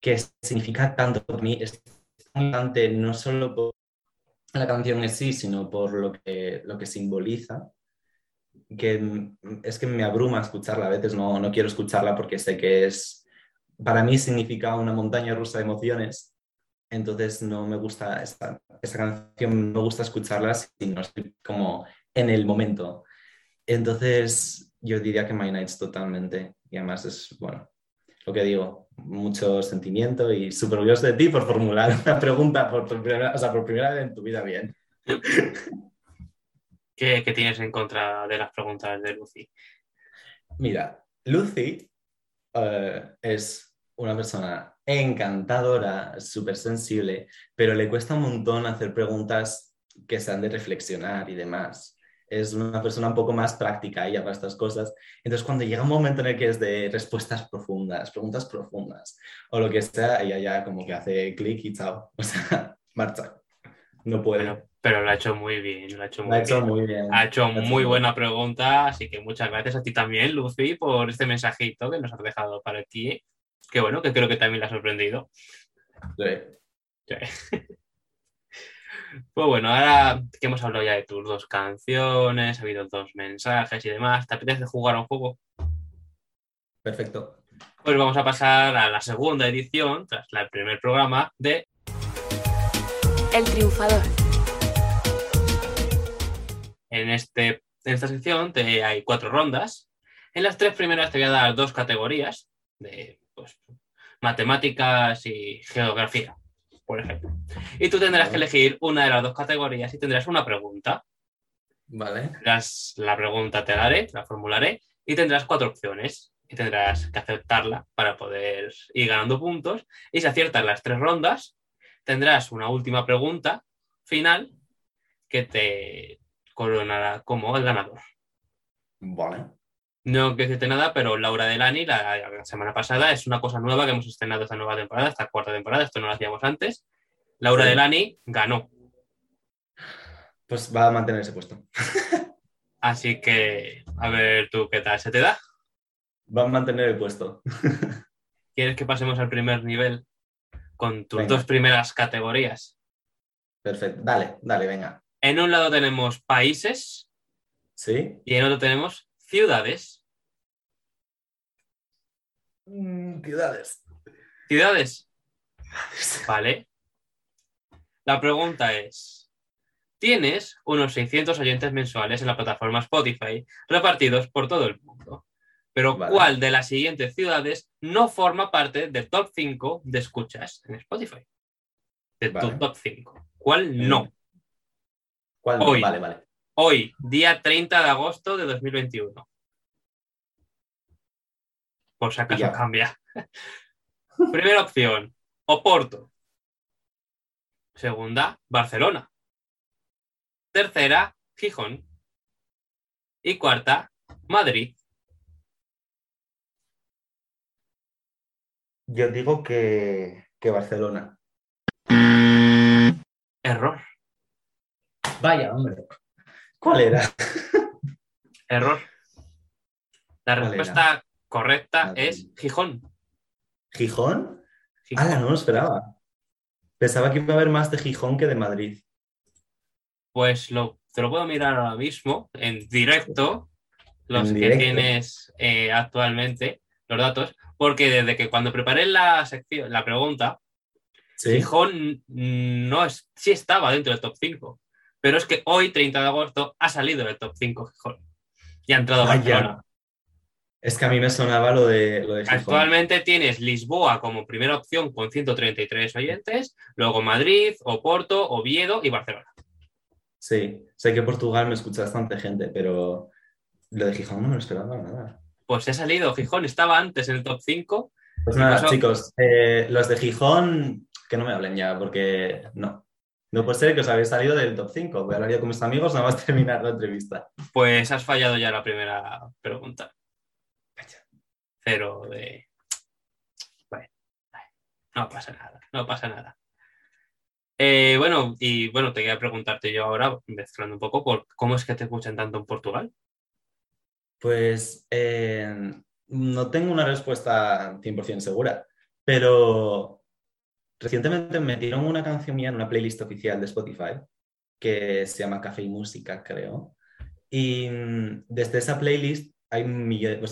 que significa tanto para mí, es importante no solo por la canción en sí, sino por lo que, lo que simboliza, que es que me abruma escucharla, a veces no, no quiero escucharla porque sé que es, para mí significa una montaña rusa de emociones, entonces no me gusta esta, esta canción, no me gusta escucharla si no como en el momento. Entonces yo diría que My Nights totalmente, y además es, bueno, lo que digo, mucho sentimiento y súper orgulloso de ti por formular una pregunta por, primera, o sea, por primera vez en tu vida bien. ¿Qué, ¿Qué, tienes en contra de las preguntas de Lucy? Mira, Lucy uh, es una persona encantadora, súper sensible, pero le cuesta un montón hacer preguntas que sean de reflexionar y demás es una persona un poco más práctica ella para estas cosas. Entonces, cuando llega un momento en el que es de respuestas profundas, preguntas profundas, o lo que sea, ella ya como que hace clic y chao. O sea, marcha. No puede. Pero, lo ha hecho muy bien. Lo ha hecho muy, hecho bien. muy bien. Ha hecho muy buena pregunta, así que muchas gracias a ti también, Lucy, por este mensajito que nos has dejado para ti. Que bueno, que creo que también le ha sorprendido. Sí. sí. Pues bueno, ahora que hemos hablado ya de tus dos canciones, ha habido dos mensajes y demás, ¿te apetece jugar a un juego? Perfecto. Pues vamos a pasar a la segunda edición, tras el primer programa, de El Triunfador. En, este, en esta sección te, hay cuatro rondas. En las tres primeras te voy a dar dos categorías de pues, matemáticas y geografía por ejemplo. Y tú tendrás que elegir una de las dos categorías y tendrás una pregunta. Vale. Tendrás la pregunta, te la haré, la formularé y tendrás cuatro opciones y tendrás que aceptarla para poder ir ganando puntos. Y si aciertas las tres rondas, tendrás una última pregunta final que te coronará como el ganador. Vale. No quiero decirte nada, pero Laura Delani, la, la semana pasada, es una cosa nueva que hemos estrenado esta nueva temporada, esta cuarta temporada, esto no lo hacíamos antes. Laura sí. Delani ganó. Pues va a mantener ese puesto. Así que, a ver tú qué tal se te da. Va a mantener el puesto. ¿Quieres que pasemos al primer nivel con tus Venga. dos primeras categorías? Perfecto. Dale, dale, venga. En un lado tenemos países ¿Sí? y en otro tenemos ciudades. Mm, ciudades. Ciudades. Vale. La pregunta es, tienes unos 600 oyentes mensuales en la plataforma Spotify repartidos por todo el mundo. Pero Vale. ¿cuál de las siguientes ciudades no forma parte del top 5 de escuchas en Spotify? De tu top 5. ¿Cuál no? ¿Cuál? no? Hoy. Vale, vale. Hoy, día 30 de agosto de 2021. Por si acaso Ya. cambia. Primera opción, Oporto. Segunda, Barcelona. Tercera, Gijón. Y cuarta, Madrid. Yo digo que, que Barcelona. Error, Vaya, hombre. ¿Cuál era? error. La ¿Cuál respuesta correcta es Gijón. ¿Gijón? Gijón. Ah, no lo esperaba. Pensaba que iba a haber más de Gijón que de Madrid. Pues lo, te lo puedo mirar ahora mismo, en directo, los En que directo. tienes eh, actualmente, los datos, porque desde que cuando preparé la sección, la pregunta, Sí. Gijón no es, sí estaba dentro del top 5, pero es que hoy, 30 de agosto, ha salido del top 5 Gijón y ha entrado. Barcelona. Es que a mí me sonaba lo de, lo de Gijón. Actualmente tienes Lisboa como primera opción con 133 oyentes, luego Madrid, Oporto, Oviedo y Barcelona. Sí, sé que Portugal me escucha bastante gente, pero lo de Gijón no me lo esperaba nada. Pues ha salido, Gijón estaba antes en el top 5 Pues ¿Qué nada, pasó? chicos, eh, los de Gijón, que no me hablen ya, porque no. No puede ser que os habéis salido del top 5. Voy a hablar yo con mis amigos nada más terminar la entrevista. Pues has fallado ya la primera pregunta. Cero de. Bueno, no pasa nada, no pasa nada. Eh, bueno, y bueno, te quería preguntarte yo ahora, mezclando un poco, por cómo es que te escuchan tanto en Portugal. Pues eh, no tengo una respuesta 100% segura, pero recientemente metieron una canción mía en una playlist oficial de Spotify que se llama Café y Música, creo. Y mm, desde esa playlist hay o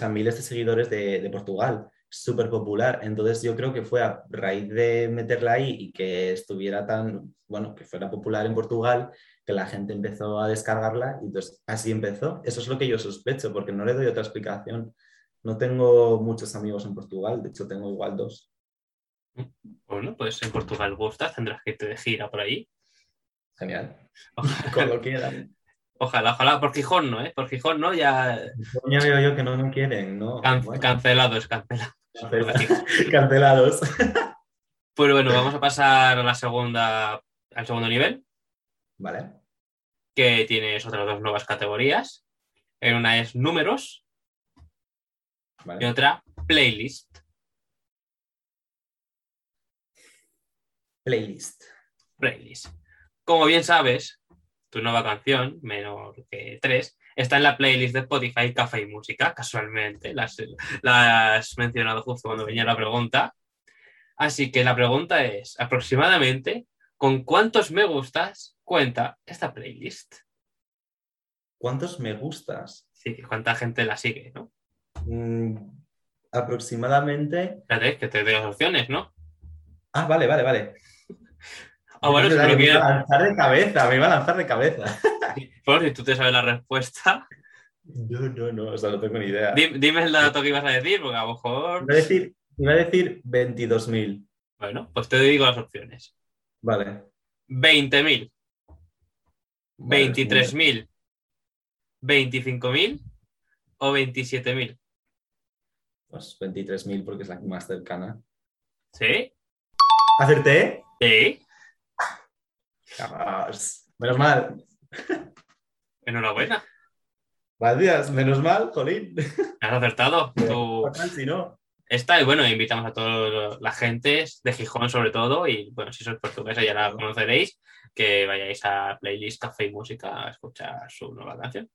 miles de seguidores de, de Portugal, súper popular. Entonces yo creo que fue a raíz de meterla ahí y que estuviera tan, bueno, que fuera popular en Portugal, que la gente empezó a descargarla y entonces así empezó. Eso es lo que yo sospecho, porque no le doy otra explicación. No tengo muchos amigos en Portugal, de hecho tengo igual dos. Bueno, pues en Portugal gustas, tendrás que irte de gira por ahí. Genial. Cuando quieran. ojalá, ojalá. por Gijón no, ¿eh? Por Gijón no, ya Ya veo yo que no me quieren, ¿no? can- Bueno, cancelados, cancelados. cancela- cancelados. Pues bueno, vamos a pasar a la segunda, al segundo nivel. Vale. Que tienes otras dos nuevas categorías. En una es números y otra playlist. Playlist. Playlist. Como bien sabes, tu nueva canción, menor que tres, está en la playlist de Spotify Café y Música, casualmente. La has, la has mencionado justo cuando venía la pregunta. Así que la pregunta es, aproximadamente, ¿con cuántos me gustas cuenta esta playlist? ¿Cuántos me gustas? Sí, cuánta gente la sigue, ¿no? Mm, aproximadamente. Espérate, que te doy las opciones, ¿no? Ah, vale, vale, vale. Ah, bueno, Es verdad me iba a lanzar de cabeza, me iba a lanzar de cabeza. Bueno, si tú te sabes la respuesta, No, no, no, o sea, no tengo ni idea. di- dime el dato que ibas a decir, porque a lo mejor. Iba a decir, iba a decir 22.000. Bueno, pues te digo las opciones: Vale. 20.000, Vale, 23.000, 25.000 o 27.000. Pues 23.000 porque es la más cercana. ¿Sí? ¿Acerté? Sí. Cabas. Menos mal. Enhorabuena. Gracias, menos mal, jolín. Has acertado. Fatal si no. Esta, y bueno, invitamos a toda la gente de Gijón, sobre todo, y bueno, si sois portuguesa ya la conoceréis, que vayáis a playlist Café y Música a escuchar su nueva canción.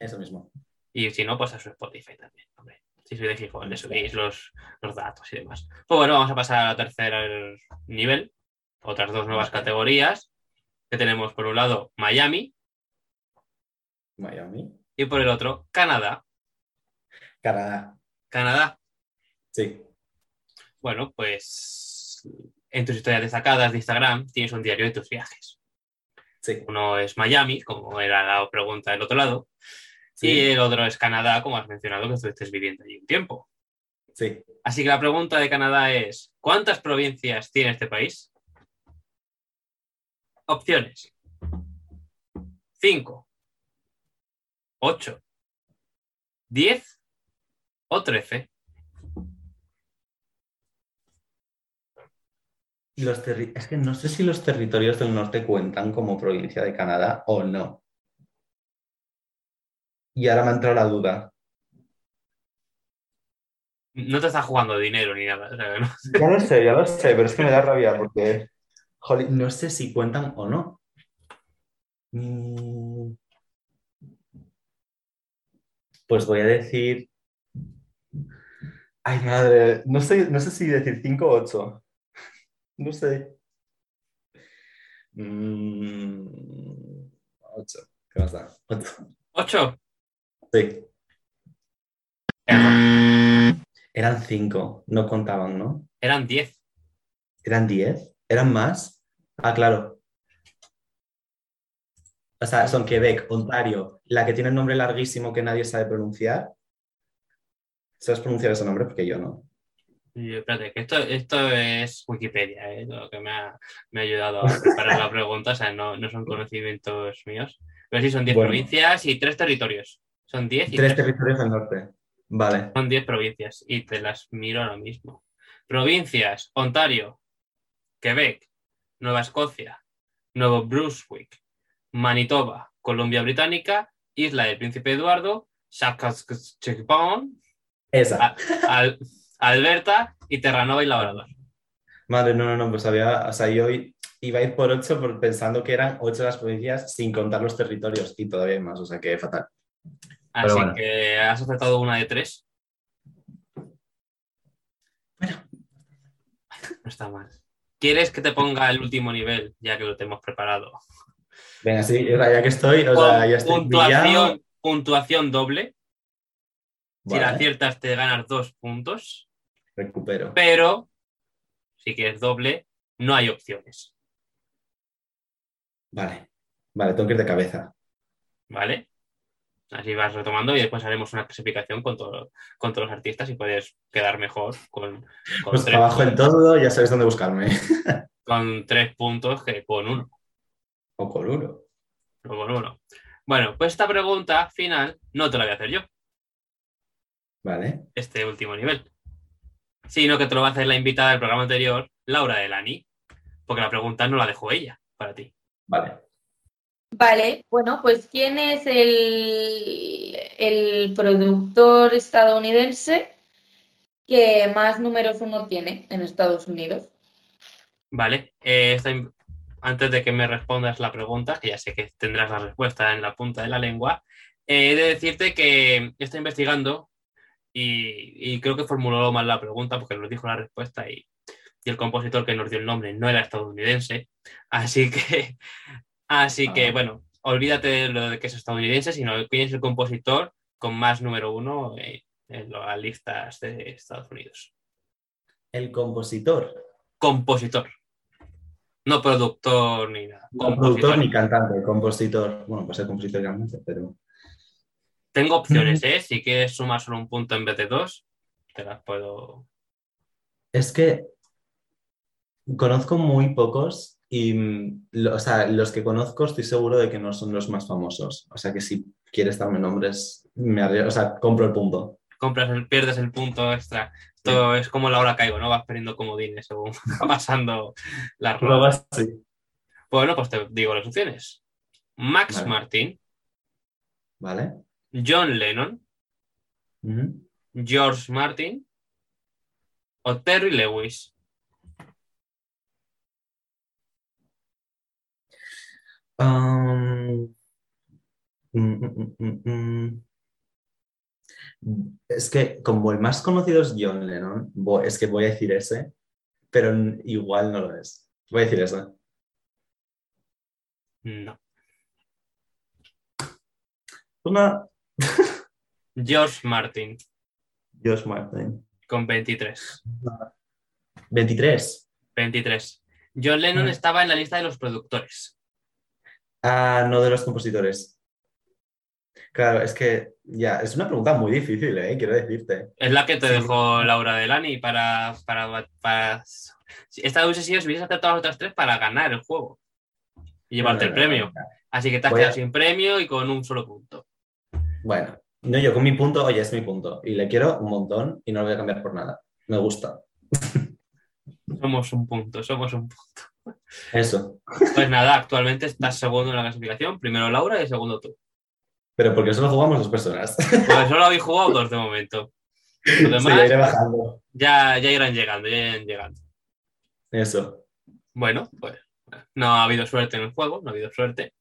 Eso mismo. Y si no, pues a su Spotify también, hombre. Si sois de Gijón, le subís los, los datos y demás. Pues bueno, vamos a pasar al tercer nivel, otras dos nuevas categorías, que tenemos por un lado Miami Miami. y por el otro Canadá. Canadá. Canadá, Sí. bueno, pues en tus historias destacadas de Instagram tienes un diario de tus viajes. Sí. Uno es Miami, como era la pregunta del otro lado, y Sí. el otro es Canadá, como has mencionado que estuviste viviendo allí un tiempo. Sí. Así que la pregunta de Canadá es, ¿cuántas provincias tiene este país? Opciones. 5, 8, 10 o 13. Los es que no sé si los territorios del norte cuentan como provincia de Canadá o no. Y ahora me ha entrado la duda. No te estás jugando dinero ni nada. Ya lo sé, ya lo sé, pero es que me da rabia porque jolín, no sé si cuentan o no. Mm. Pues voy a decir. Ay, madre, no sé, no sé si decir 5 o 8. No sé. 8. ¿Qué más da? 8. 8. Sí. Eran 5, no contaban, ¿no? Eran 10. ¿Eran 10? ¿Eran más? Ah, claro. O sea, son Quebec, Ontario, la que tiene el nombre larguísimo que nadie sabe pronunciar. ¿Sabes pronunciar ese nombre? Porque yo no. Espérate, que esto, esto es Wikipedia, ¿eh? lo que me ha, me ha ayudado a preparar la pregunta, o sea, no, no son conocimientos míos. Pero sí, son 10 Bueno. provincias y 3 territorios. Son 10 y Tres tres- territorios del norte. Vale. son 10 provincias y te las miro ahora mismo. Provincias, Ontario, Quebec, Nueva Escocia, Nuevo Brunswick, Manitoba, Columbia Británica, Isla del Príncipe Eduardo, Saskatchewan, Esa. Al- Alberta y Terranova y Labrador. Madre, no, no, no, pues había, o sea, yo iba a ir por 8 pensando que eran 8 las provincias sin contar los territorios y todavía hay más, o sea que fatal. Así bueno. que has acertado una de tres. No está mal. ¿Quieres que te ponga el último nivel, ya que lo tenemos preparado? Venga, sí, ya que estoy, o sea, ya estoy puntuación, puntuación doble. Si la aciertas te ganas dos puntos, recupero. pero si quieres doble, no hay opciones, Vale, vale, tengo que ir de cabeza. ¿vale? Así vas retomando y después haremos una clasificación con, todo- con todos los artistas y puedes quedar mejor con, con, Pues tres, abajo en todo, ya sabéis dónde buscarme. con tres puntos que con uno. O con uno. o con uno. Bueno, pues esta pregunta final no te la voy a hacer yo, Vale, este último nivel, sino que te lo va a hacer la invitada del programa anterior, Laura Delani, porque la pregunta no la dejó ella para ti. vale. Vale, bueno, pues ¿quién es el, el productor estadounidense que más números uno tiene en Estados Unidos? Vale, eh, esta antes de que me respondas la pregunta, que ya sé que tendrás la respuesta en la punta de la lengua, eh, he de decirte que estoy investigando y, y creo que formuló mal la pregunta porque nos dijo la respuesta y, y el compositor que nos dio el nombre no era estadounidense. Así que, así que Ah. bueno, olvídate de lo de que es estadounidense, sino quién es el compositor con más número uno en las listas de Estados Unidos. El compositor. Compositor. No productor ni nada. No compositor. productor ni cantante, compositor. Bueno, pues ser compositor y cantante, pero. Tengo opciones, ¿eh? Si quieres sumar solo un punto en vez de dos, te las puedo. Es que conozco muy pocos y, mm, lo- o sea, los que conozco estoy seguro de que no son los más famosos. O sea que si quieres darme nombres, me arre- o sea, compro el punto. Compras el, pierdes el punto extra. Todo es como la hora caigo, ¿no? Vas perdiendo comodines según va pasando las rondas. sí. Bueno, pues te digo las opciones. Max Vale. Martin, ¿Vale? John Lennon. George Martin o Terry Lewis. Um, mm, mm, mm. Es que como el más conocido es John Lennon, es que voy a decir ese, pero igual no lo es. Voy a decir eso. No. Una. George Martin, Josh Martin. con 23. 23. 23. John Lennon Mm. estaba en la lista de los productores. Ah, no de los compositores. Claro, es que ya, es una pregunta muy difícil, ¿eh? Quiero decirte. Es la que te Sí. dejó Laura Delani para. para, para... Esta hubiese sido si hubieses acertado las otras tres para ganar el juego y llevarte el No, no, no, premio. no. Así que te has Voy quedado a- sin premio y con un solo punto. Bueno, no, yo con mi punto, oye, es mi punto. Y le quiero un montón y no lo voy a cambiar por nada. Me gusta. Somos un punto, somos un punto. Eso. Pues nada, actualmente estás segundo en la clasificación. Primero Laura y segundo tú. Pero porque solo jugamos dos personas. Pues solo habéis jugado dos de momento. Los Sí, ya iré bajando. ya, ya irán llegando, ya irán llegando. Eso. Bueno, pues no ha habido suerte en el juego, no ha habido suerte.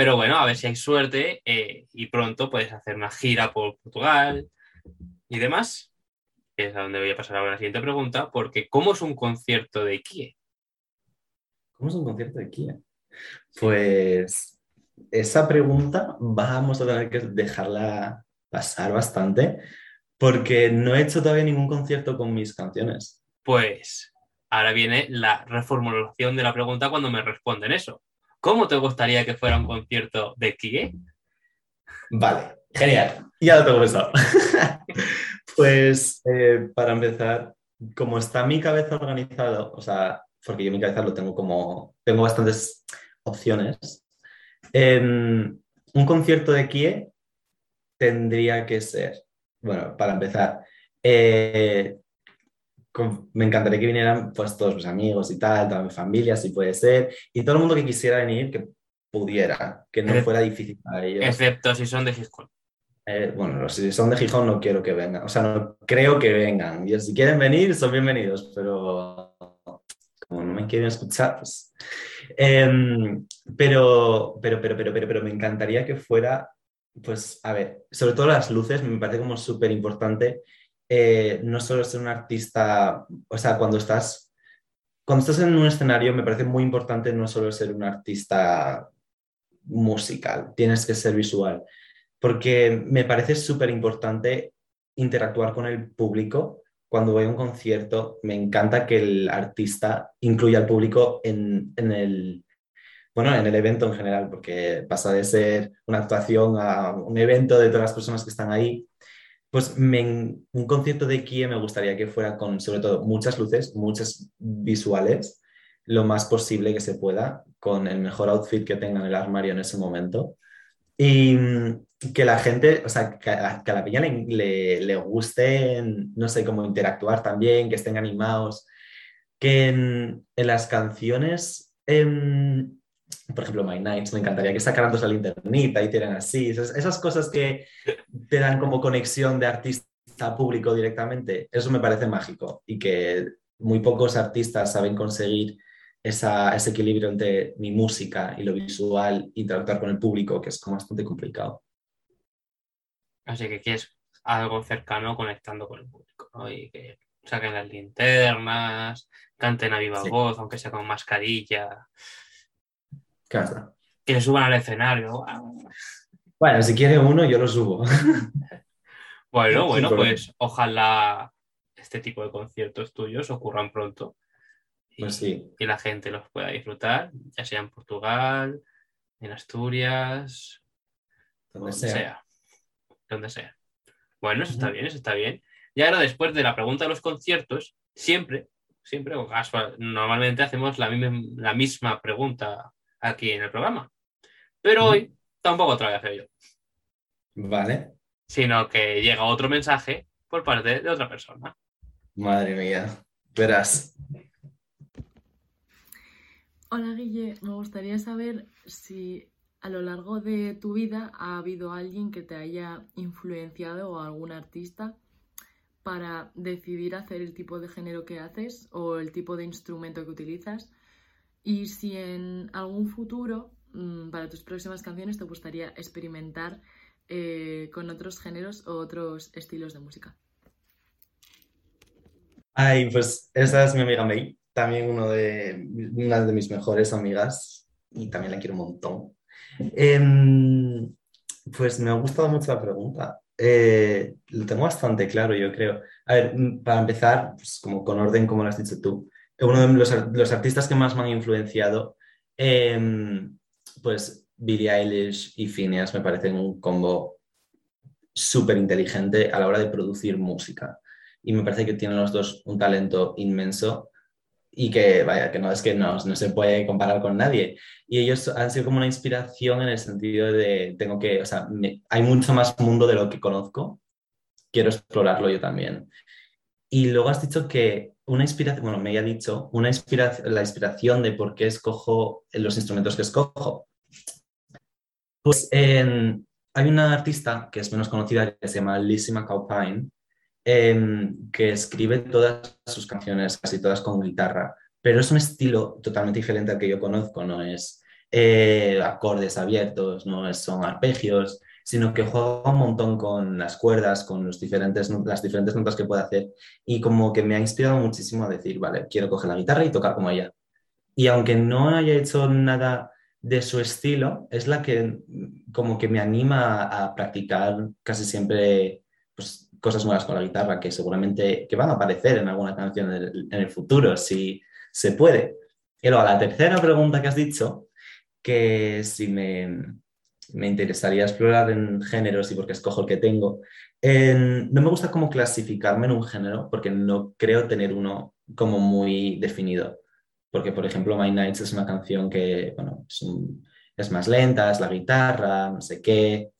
Pero bueno, a ver si hay suerte eh, y pronto puedes hacer una gira por Portugal y demás. Que es a donde voy a pasar ahora la siguiente pregunta, porque ¿cómo es un concierto de Kie? ¿Cómo es un concierto de Kia? Pues esa pregunta vamos a tener que dejarla pasar bastante porque no he hecho todavía ningún concierto con mis canciones. Pues ahora viene la reformulación de la pregunta cuando me responden eso. ¿Cómo te gustaría que fuera un concierto de Kie? Vale, genial. Ya lo tengo pensado. pues eh, para empezar, como está mi cabeza organizado, o sea, porque yo mi cabeza lo tengo como, tengo bastantes opciones, em, un concierto de Kie tendría que ser, bueno, para empezar, eh, con- me encantaría que vinieran pues todos mis amigos y tal, toda mi familia, si puede ser, y todo el mundo que quisiera venir, que pudiera, que no Eh, fuera difícil para ellos. Excepto si son de Gijón. Eh, bueno, si son de Gijón no quiero que vengan, o sea, no creo que vengan. Y si quieren venir, son bienvenidos, pero como no me quieren escuchar, pues... Em, pero, pero, pero, pero, pero, pero me encantaría que fuera, pues, a ver, sobre todo las luces, me parece como súper importante, eh, no solo ser un artista, o sea, cuando estás, cuando estás en un escenario, me parece muy importante no solo ser un artista musical, tienes que ser visual porque me parece súper importante interactuar con el público. Cuando voy a un concierto, me encanta que el artista incluya al público en, en el, bueno, en el evento en general, porque pasa de ser una actuación a un evento de todas las personas que están ahí. Pues un concierto de Kie me gustaría que fuera con, sobre todo, muchas luces, muchas visuales, lo más posible que se pueda, con el mejor outfit que tenga en el armario en ese momento. Y mm, que la gente, o sea, que a, la peña le, le, guste, no sé, cómo interactuar también, que estén animados, que en, en las canciones, em, por ejemplo, My Nights, me encantaría que sacaran toda la linternita y tiran así, esas, esas cosas que te dan como conexión de artista a público directamente, eso me parece mágico y que muy pocos artistas saben conseguir esa, ese equilibrio entre mi música y lo visual, interactuar con el público, que es como bastante complicado. Así que quieres algo cercano conectando con el público, ¿no? Y que saquen las linternas, canten a viva Sí. voz, aunque sea con mascarilla, Que se suban al escenario. Bueno, si quiere uno, yo lo subo. Bueno, bueno, pues ojalá este tipo de conciertos tuyos ocurran pronto y, Pues sí. y la gente los pueda disfrutar, ya sea en Portugal, en Asturias, Donde donde sea. sea. Donde sea. Bueno, eso está bien, eso está bien. Y ahora, después de la pregunta de los conciertos, siempre, siempre, o casual, normalmente hacemos la misma, la misma pregunta aquí en el programa. Pero hoy tampoco te la voy a hacer yo, Vale. sino que llega otro mensaje por parte de otra persona. Madre mía. Verás. Hola Guille, me gustaría saber si a lo largo de tu vida ha habido alguien que te haya influenciado o algún artista para decidir hacer el tipo de género que haces o el tipo de instrumento que utilizas y si en algún futuro mm, para tus próximas canciones te gustaría experimentar eh, con otros géneros o otros estilos de música. Ay, pues esa es mi amiga May. también uno de, una de mis mejores amigas y también la quiero un montón. Em, pues me ha gustado mucho la pregunta. Eh, lo tengo bastante claro, yo creo. A ver, mm, para empezar, pues como con orden, como lo has dicho tú, uno de los, los artistas que más me han influenciado, em, pues Billie Eilish y Phineas me parecen un combo súper inteligente a la hora de producir música. Y me parece que tienen los dos un talento inmenso y que, vaya, que no es que no, no se puede comparar con nadie. Y ellos han sido como una inspiración en el sentido de, tengo que, o sea, hay mucho más mundo de lo que conozco, quiero explorarlo yo también. Y luego has dicho que una inspiración, bueno, me había dicho, una inspiración, la inspiración de por qué escojo los instrumentos que escojo. Pues hay una artista que es menos conocida que se llama Lizzie McAlpine, Em, que escribe todas sus canciones, casi todas con guitarra, pero es un estilo totalmente diferente al que yo conozco, no es eh, acordes abiertos, no son arpegios, sino que juega un montón con las cuerdas, con los diferentes, las diferentes notas que puede hacer y como que me ha inspirado muchísimo a decir, vale, quiero coger la guitarra y tocar como ella. Y aunque no haya hecho nada de su estilo, es la que como que me anima a practicar casi siempre pues, cosas nuevas con la guitarra que seguramente que van a aparecer en alguna canción en el, futuro, si se puede. Y luego, la tercera pregunta que has dicho, que si me, me interesaría explorar en géneros y porque escojo el que tengo, no me gusta como clasificarme en un género porque no creo tener uno como muy definido. Porque, por ejemplo, My Nights es una canción que, bueno, es, es más lenta, es la guitarra, no sé qué.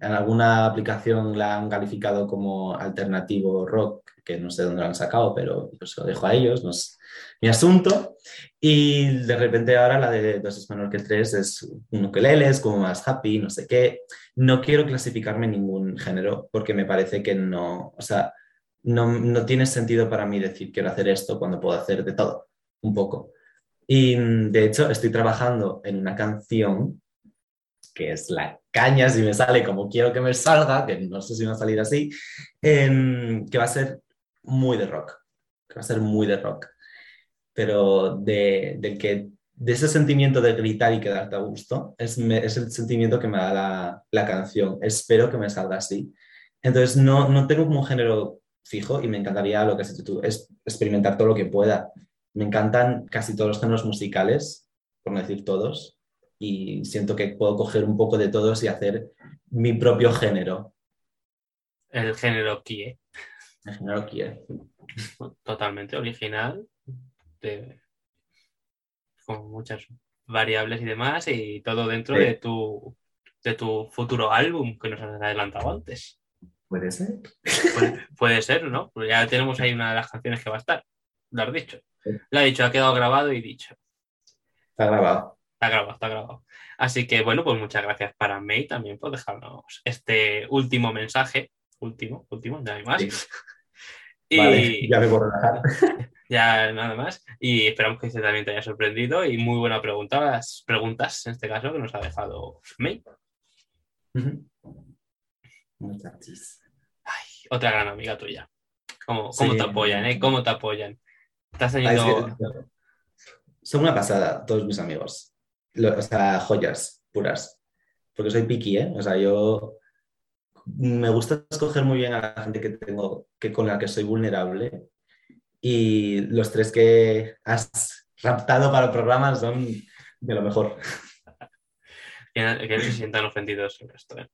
En alguna aplicación la han calificado como alternativo rock, que no sé dónde lo han sacado, pero pues lo dejo a ellos, no es mi asunto. Y de repente ahora la de dos es menor que tres es un ukelele, es como más happy, no sé qué. No quiero clasificarme ningún género porque me parece que no, o sea, no, no tiene sentido para mí decir quiero hacer esto cuando puedo hacer de todo, un poco. Y de hecho estoy trabajando en una canción que es la caña si me sale como quiero que me salga, que no sé si va a salir así, em, que va a ser muy de rock, que va a ser muy de rock, pero de, que, de ese sentimiento de gritar y quedarte a gusto, es, es el sentimiento que me da la, la, canción. Espero que me salga así. Entonces, no, no tengo como un género fijo y me encantaría lo que has hecho tú, es experimentar todo lo que pueda. Me encantan casi todos los géneros musicales, por no decir todos, y siento que puedo coger un poco de todos y hacer mi propio género. El género Kie. El género Kie. Totalmente original, con muchas variables y demás, y todo dentro de, tu, de tu futuro álbum que nos has adelantado antes. Puede ser. Puede, ser, ¿no? Pues ya tenemos ahí una de las canciones que va a estar. Lo has dicho. Lo ha dicho, ha quedado grabado y dicho. Está grabado. Está grabado, está grabado. Así que bueno, pues muchas gracias para May también por dejarnos este último mensaje. Último, último, ya hay más. y ya me puedo ya nada más. Y esperamos que este también te haya sorprendido. Y muy buena pregunta, las preguntas en este caso que nos ha dejado May. Muchas gracias. otra gran amiga tuya. ¿Cómo, cómo te apoyan, eh? ¿Cómo te apoyan? ¿Estás teniendo... Son una pasada todos mis amigos o sea, joyas puras. Porque soy picky, ¿eh? O sea, yo me gusta escoger muy bien a la gente que tengo, que con la que soy vulnerable. Y los tres que has raptado para el programa son de lo mejor. Que, no se sientan ofendidos el resto. ¿eh?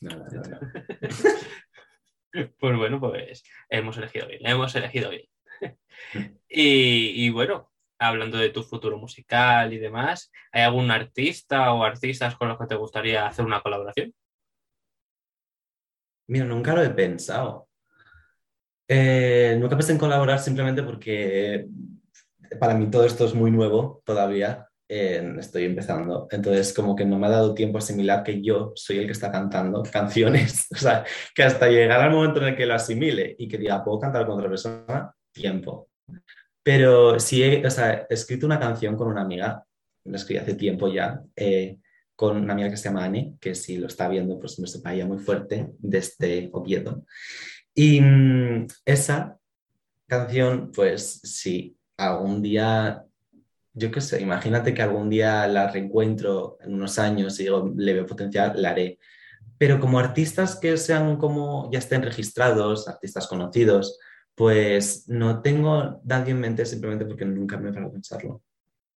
pues bueno, pues hemos elegido bien, hemos elegido bien. y, y bueno, hablando de tu futuro musical y demás, ¿hay algún artista o artistas con los que te gustaría hacer una colaboración? Mira, nunca lo he pensado. Eh, nunca pensé en colaborar simplemente porque para mí todo esto es muy nuevo todavía. estoy empezando. Entonces, como que no me ha dado tiempo a asimilar que yo soy el que está cantando canciones. O sea, que hasta llegar al momento en el que lo asimile y que diga, ¿puedo cantar con otra persona? Tiempo. Pero sí he, escrito una canción con una amiga, la escribí hace tiempo ya, eh, con una amiga que se llama Anne, que si lo está viendo, pues me sepa ella muy fuerte, desde Oviedo. Y mm, esa canción, pues sí, algún día, yo qué sé, imagínate que algún día la reencuentro en unos años y digo, le veo potencial, la haré. Pero como artistas que sean como ya estén registrados, artistas conocidos, pues no tengo nadie en mente simplemente porque nunca me he parado a pensarlo.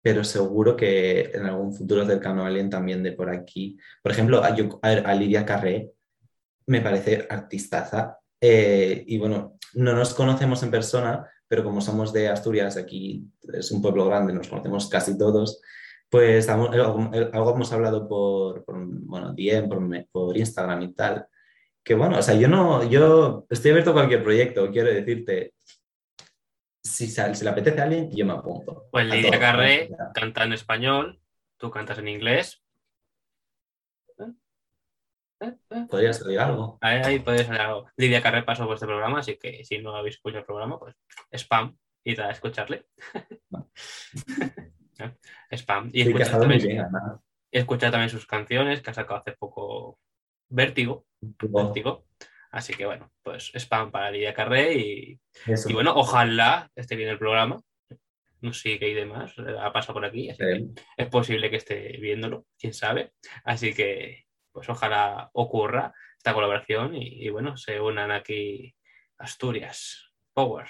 Pero seguro que en algún futuro cercano alguien también de por aquí. Por ejemplo, a, Lidia Carré me parece artistaza. eh, y bueno, no nos conocemos en persona, pero como somos de Asturias, aquí es un pueblo grande, nos conocemos casi todos, pues algo, algo hemos hablado por, por, bueno, DM, por Instagram y tal. Que bueno, o sea, yo no, yo estoy abierto a cualquier proyecto, quiero decirte, si, si le apetece a alguien, yo me apunto. Pues Lidia. Carré canta en español, tú cantas en inglés. Podría salir algo. Ahí, ahí puede salir algo. Lidia Carré pasó por este programa, así que si no habéis escuchado el programa, pues spam, id a escucharle. spam. Y Sí, escuchar también, bien, además. escuchar también sus canciones, que ha sacado hace poco Vértigo. Vértigo. Así que bueno, pues spam para Lidia Carré y, bueno, ojalá esté bien el programa. No sé qué hay de más, ha pasado por aquí, así que es posible que esté viéndolo, quién sabe. Así que, pues ojalá ocurra esta colaboración y, y, bueno, se unan aquí Asturias, Power,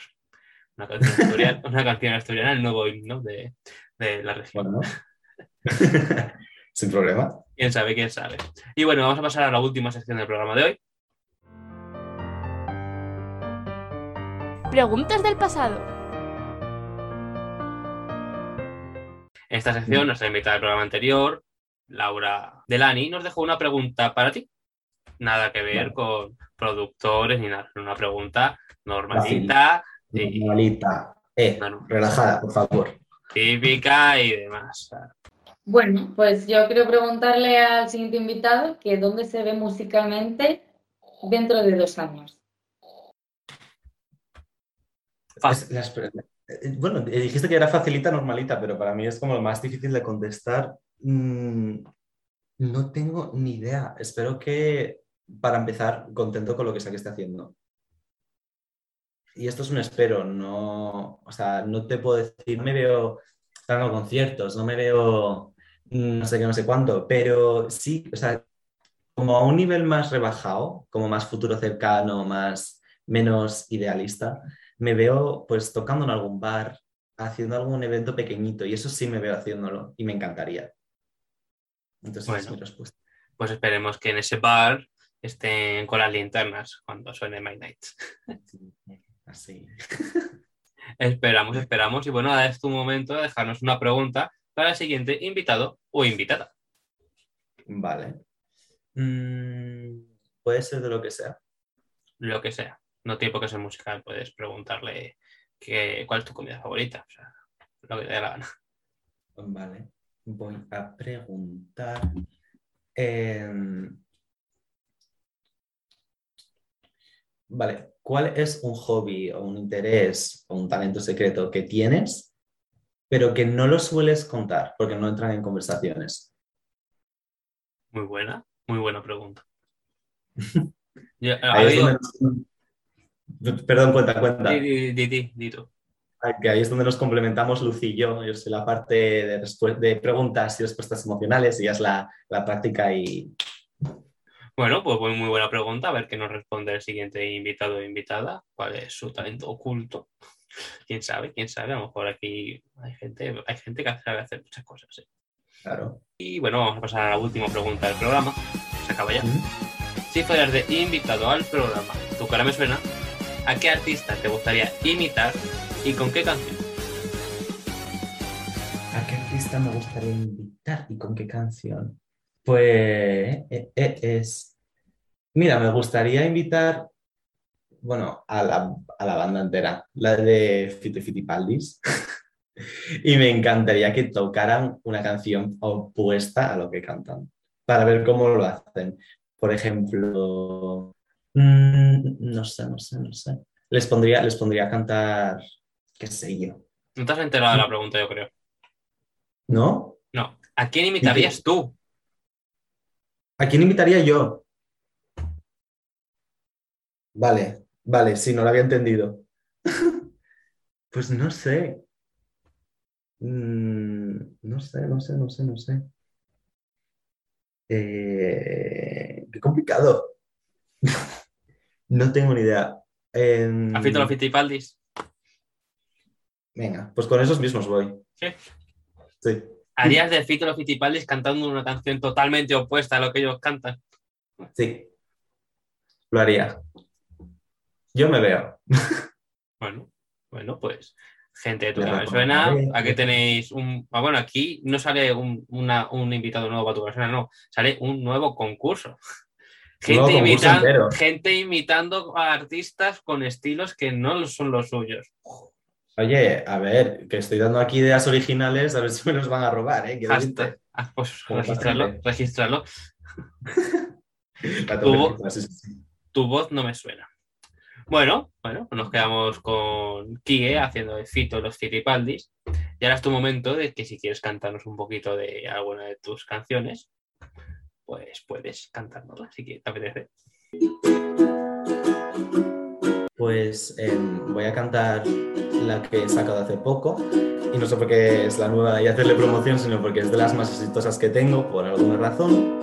una canción asturiana, una canción asturiana el nuevo himno de, de la región. Bueno. Sin problema. Quién sabe, quién sabe. Y bueno, vamos a pasar a la última sección del programa de hoy. Preguntas del pasado. En esta sección, nuestra invitada del programa anterior, Laura Delani, nos dejó una pregunta para ti. Nada que ver con productores ni nada, una pregunta normalita, y Normalita. Eh, No, no. relajada, por favor. típica y demás. Bueno, pues yo quiero preguntarle al siguiente invitado que dónde se ve musicalmente dentro de dos años. Eh, bueno, eh, dijiste que era facilita, normalita, pero para mí es como lo más difícil de contestar. Mm, no tengo ni idea. Espero que, para empezar, contento con lo que sea que esté haciendo. Y esto es un espero, no, o sea, no te puedo decir, me veo dando conciertos, no me veo mm, no sé qué, no sé cuánto, pero sí, o sea, como a un nivel más rebajado, como más futuro cercano, más menos idealista, me veo pues tocando en algún bar, haciendo algún evento pequeñito y eso sí me veo haciéndolo y me encantaría. Entonces es Bueno. mi respuesta. Pues esperemos que en ese bar estén con las linternas cuando suene My Night. Así. Esperamos, esperamos. Y bueno, ahora es tu momento de dejarnos una pregunta para el siguiente invitado o invitada. Vale. Mm, puede ser de lo que sea. Lo que sea. No tiene por qué ser musical. Puedes preguntarle que, cuál es tu comida favorita. O sea, lo que te dé la gana. Vale. Voy a preguntar. em, Vale, ¿cuál es un hobby o un interés o un talento secreto que tienes, pero que no lo sueles contar porque no entran en conversaciones? Muy buena, muy buena pregunta. Yo- Perdón, cuenta, cuenta. Di, di, di, di, tú. Que ahí es donde nos complementamos Lucy y yo. Yo soy la parte de, de preguntas y respuestas emocionales y ella es la, la práctica y Bueno, pues muy, buena pregunta. A ver qué nos responde el siguiente invitado o invitada. ¿Cuál es su talento oculto? ¿Quién sabe? ¿Quién sabe? A lo mejor aquí hay gente, hay gente que sabe hacer muchas cosas. ¿sí? claro. Y bueno, vamos a pasar a la última pregunta del programa. Se acaba ya. Mm. Si fueras de invitado al programa, tu cara me suena, ¿a qué artista te gustaría imitar y con qué canción? ¿A qué artista me gustaría invitar y con qué canción? Pues eh, eh, es. Mira, me gustaría invitar, bueno, a la, a la banda entera, la de Fito Fitipaldis. y me encantaría que tocaran una canción opuesta a lo que cantan, para ver cómo lo hacen. Por ejemplo, mm, no sé, no sé, no sé. Les pondría, les pondría a cantar, qué sé yo, No te has enterado de la pregunta, yo creo. ¿no? No. ¿A quién imitarías tú? ¿A quién invitaría yo? Vale, vale, sí, no lo había entendido. Pues no sé. Mm, no sé, no sé, no sé, no sé. Eh, qué complicado. no tengo ni idea. Em, ¿Has visto los Fittipaldis? venga, pues con esos mismos voy. Sí. Sí. ¿Harías de Fito los Fittipaldis cantando una canción totalmente opuesta a lo que ellos cantan? Sí. Lo haría. Yo me veo. Bueno, bueno, pues gente de tu Me suena. Aquí tenéis un. ah, bueno, aquí no sale un, una- un invitado nuevo a tu persona, no. Sale un nuevo concurso. Gente, nuevo concurso imitan- entero. gente imitando a artistas con estilos que no son los suyos. Oye, a ver, que estoy dando aquí ideas originales, a ver si me los van a robar, ¿eh? Decirte. Ah, pues registrarlo, registrarlo. Tu voz no me suena. Bueno, bueno, nos quedamos con Kie haciendo de Fito los Fittipaldis. Y ahora es tu momento de que si quieres cantarnos un poquito de alguna de tus canciones, pues puedes cantárnosla, si te apetece. Pues em, voy a cantar la que he sacado hace poco. Y no solo porque es la nueva y hacerle promoción, sino porque es de las más exitosas que tengo, por alguna razón.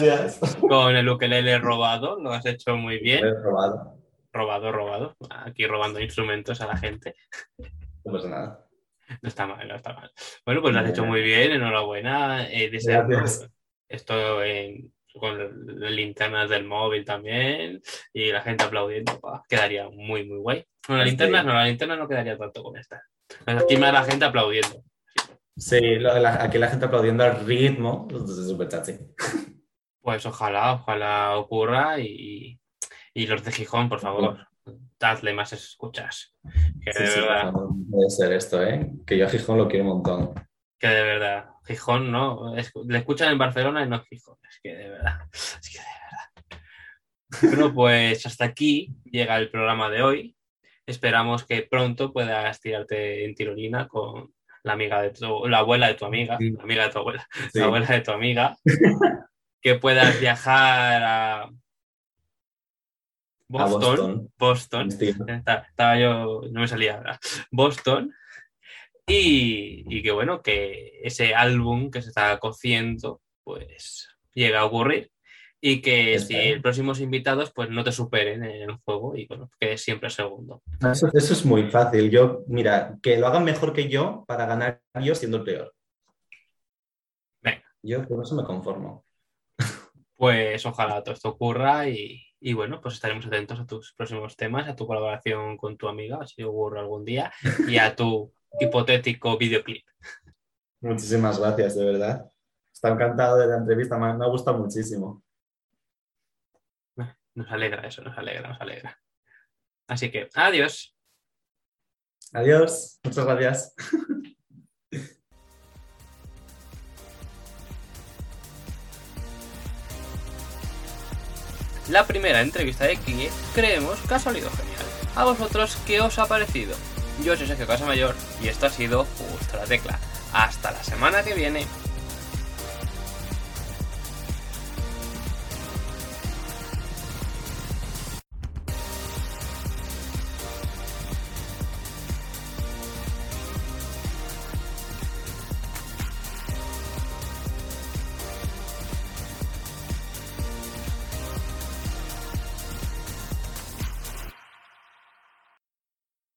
Gracias. Con el ukelele robado, lo has hecho muy bien. He probado. Robado, robado. Aquí robando instrumentos a la gente. No pasa nada. No está mal, no está mal. Bueno, pues lo has hecho muy bien, enhorabuena. Eh, desde- esto en- con las linternas del móvil también y la gente aplaudiendo, quedaría muy, muy guay. Bueno, las linternas no, la linterna no quedaría tanto con esta. Aquí más la gente aplaudiendo. Sí, la- aquí la gente aplaudiendo al ritmo. Entonces es súper chachi. Pues ojalá, ojalá ocurra y, y los de Gijón, por favor, dadle más escuchas. Que Sí, de verdad, no puede ser esto, ¿eh? Que yo a Gijón lo quiero un montón. que de verdad. Gijón, ¿no? Es- le escuchan en Barcelona y no Gijón. Es que de verdad. Es que de verdad. Bueno, pues hasta aquí llega el programa de hoy. Esperamos que pronto puedas tirarte en tirolina con la amiga de tu, la abuela de tu amiga, Sí. la amiga de tu abuela, la abuela de tu amiga, que puedas viajar a A Boston, Boston. Estaba yo, no me salía ahora. Boston. Y, y que bueno, que ese álbum que se está cociendo, pues llega a ocurrir. Y que si los próximos invitados, pues no te superen en el juego y bueno, que siempre segundo. Eso, eso es muy fácil. Yo, mira, que lo hagan mejor que yo para ganar yo siendo el peor. Venga. Yo con eso me conformo. Pues ojalá todo esto ocurra y, y bueno, pues estaremos atentos a tus próximos temas, a tu colaboración con tu amiga, si ocurre algún día, y a tu hipotético videoclip. Muchísimas gracias, de verdad. Está encantado de la entrevista, me, me ha gustado muchísimo. Nos alegra eso, nos alegra, nos alegra. Así que, adiós. Adiós, muchas gracias. La primera entrevista de Kie creemos que ha salido genial. ¿A vosotros qué os ha parecido? Yo soy Sergio Casamayor y esto ha sido Justo la Tecla. Hasta la semana que viene.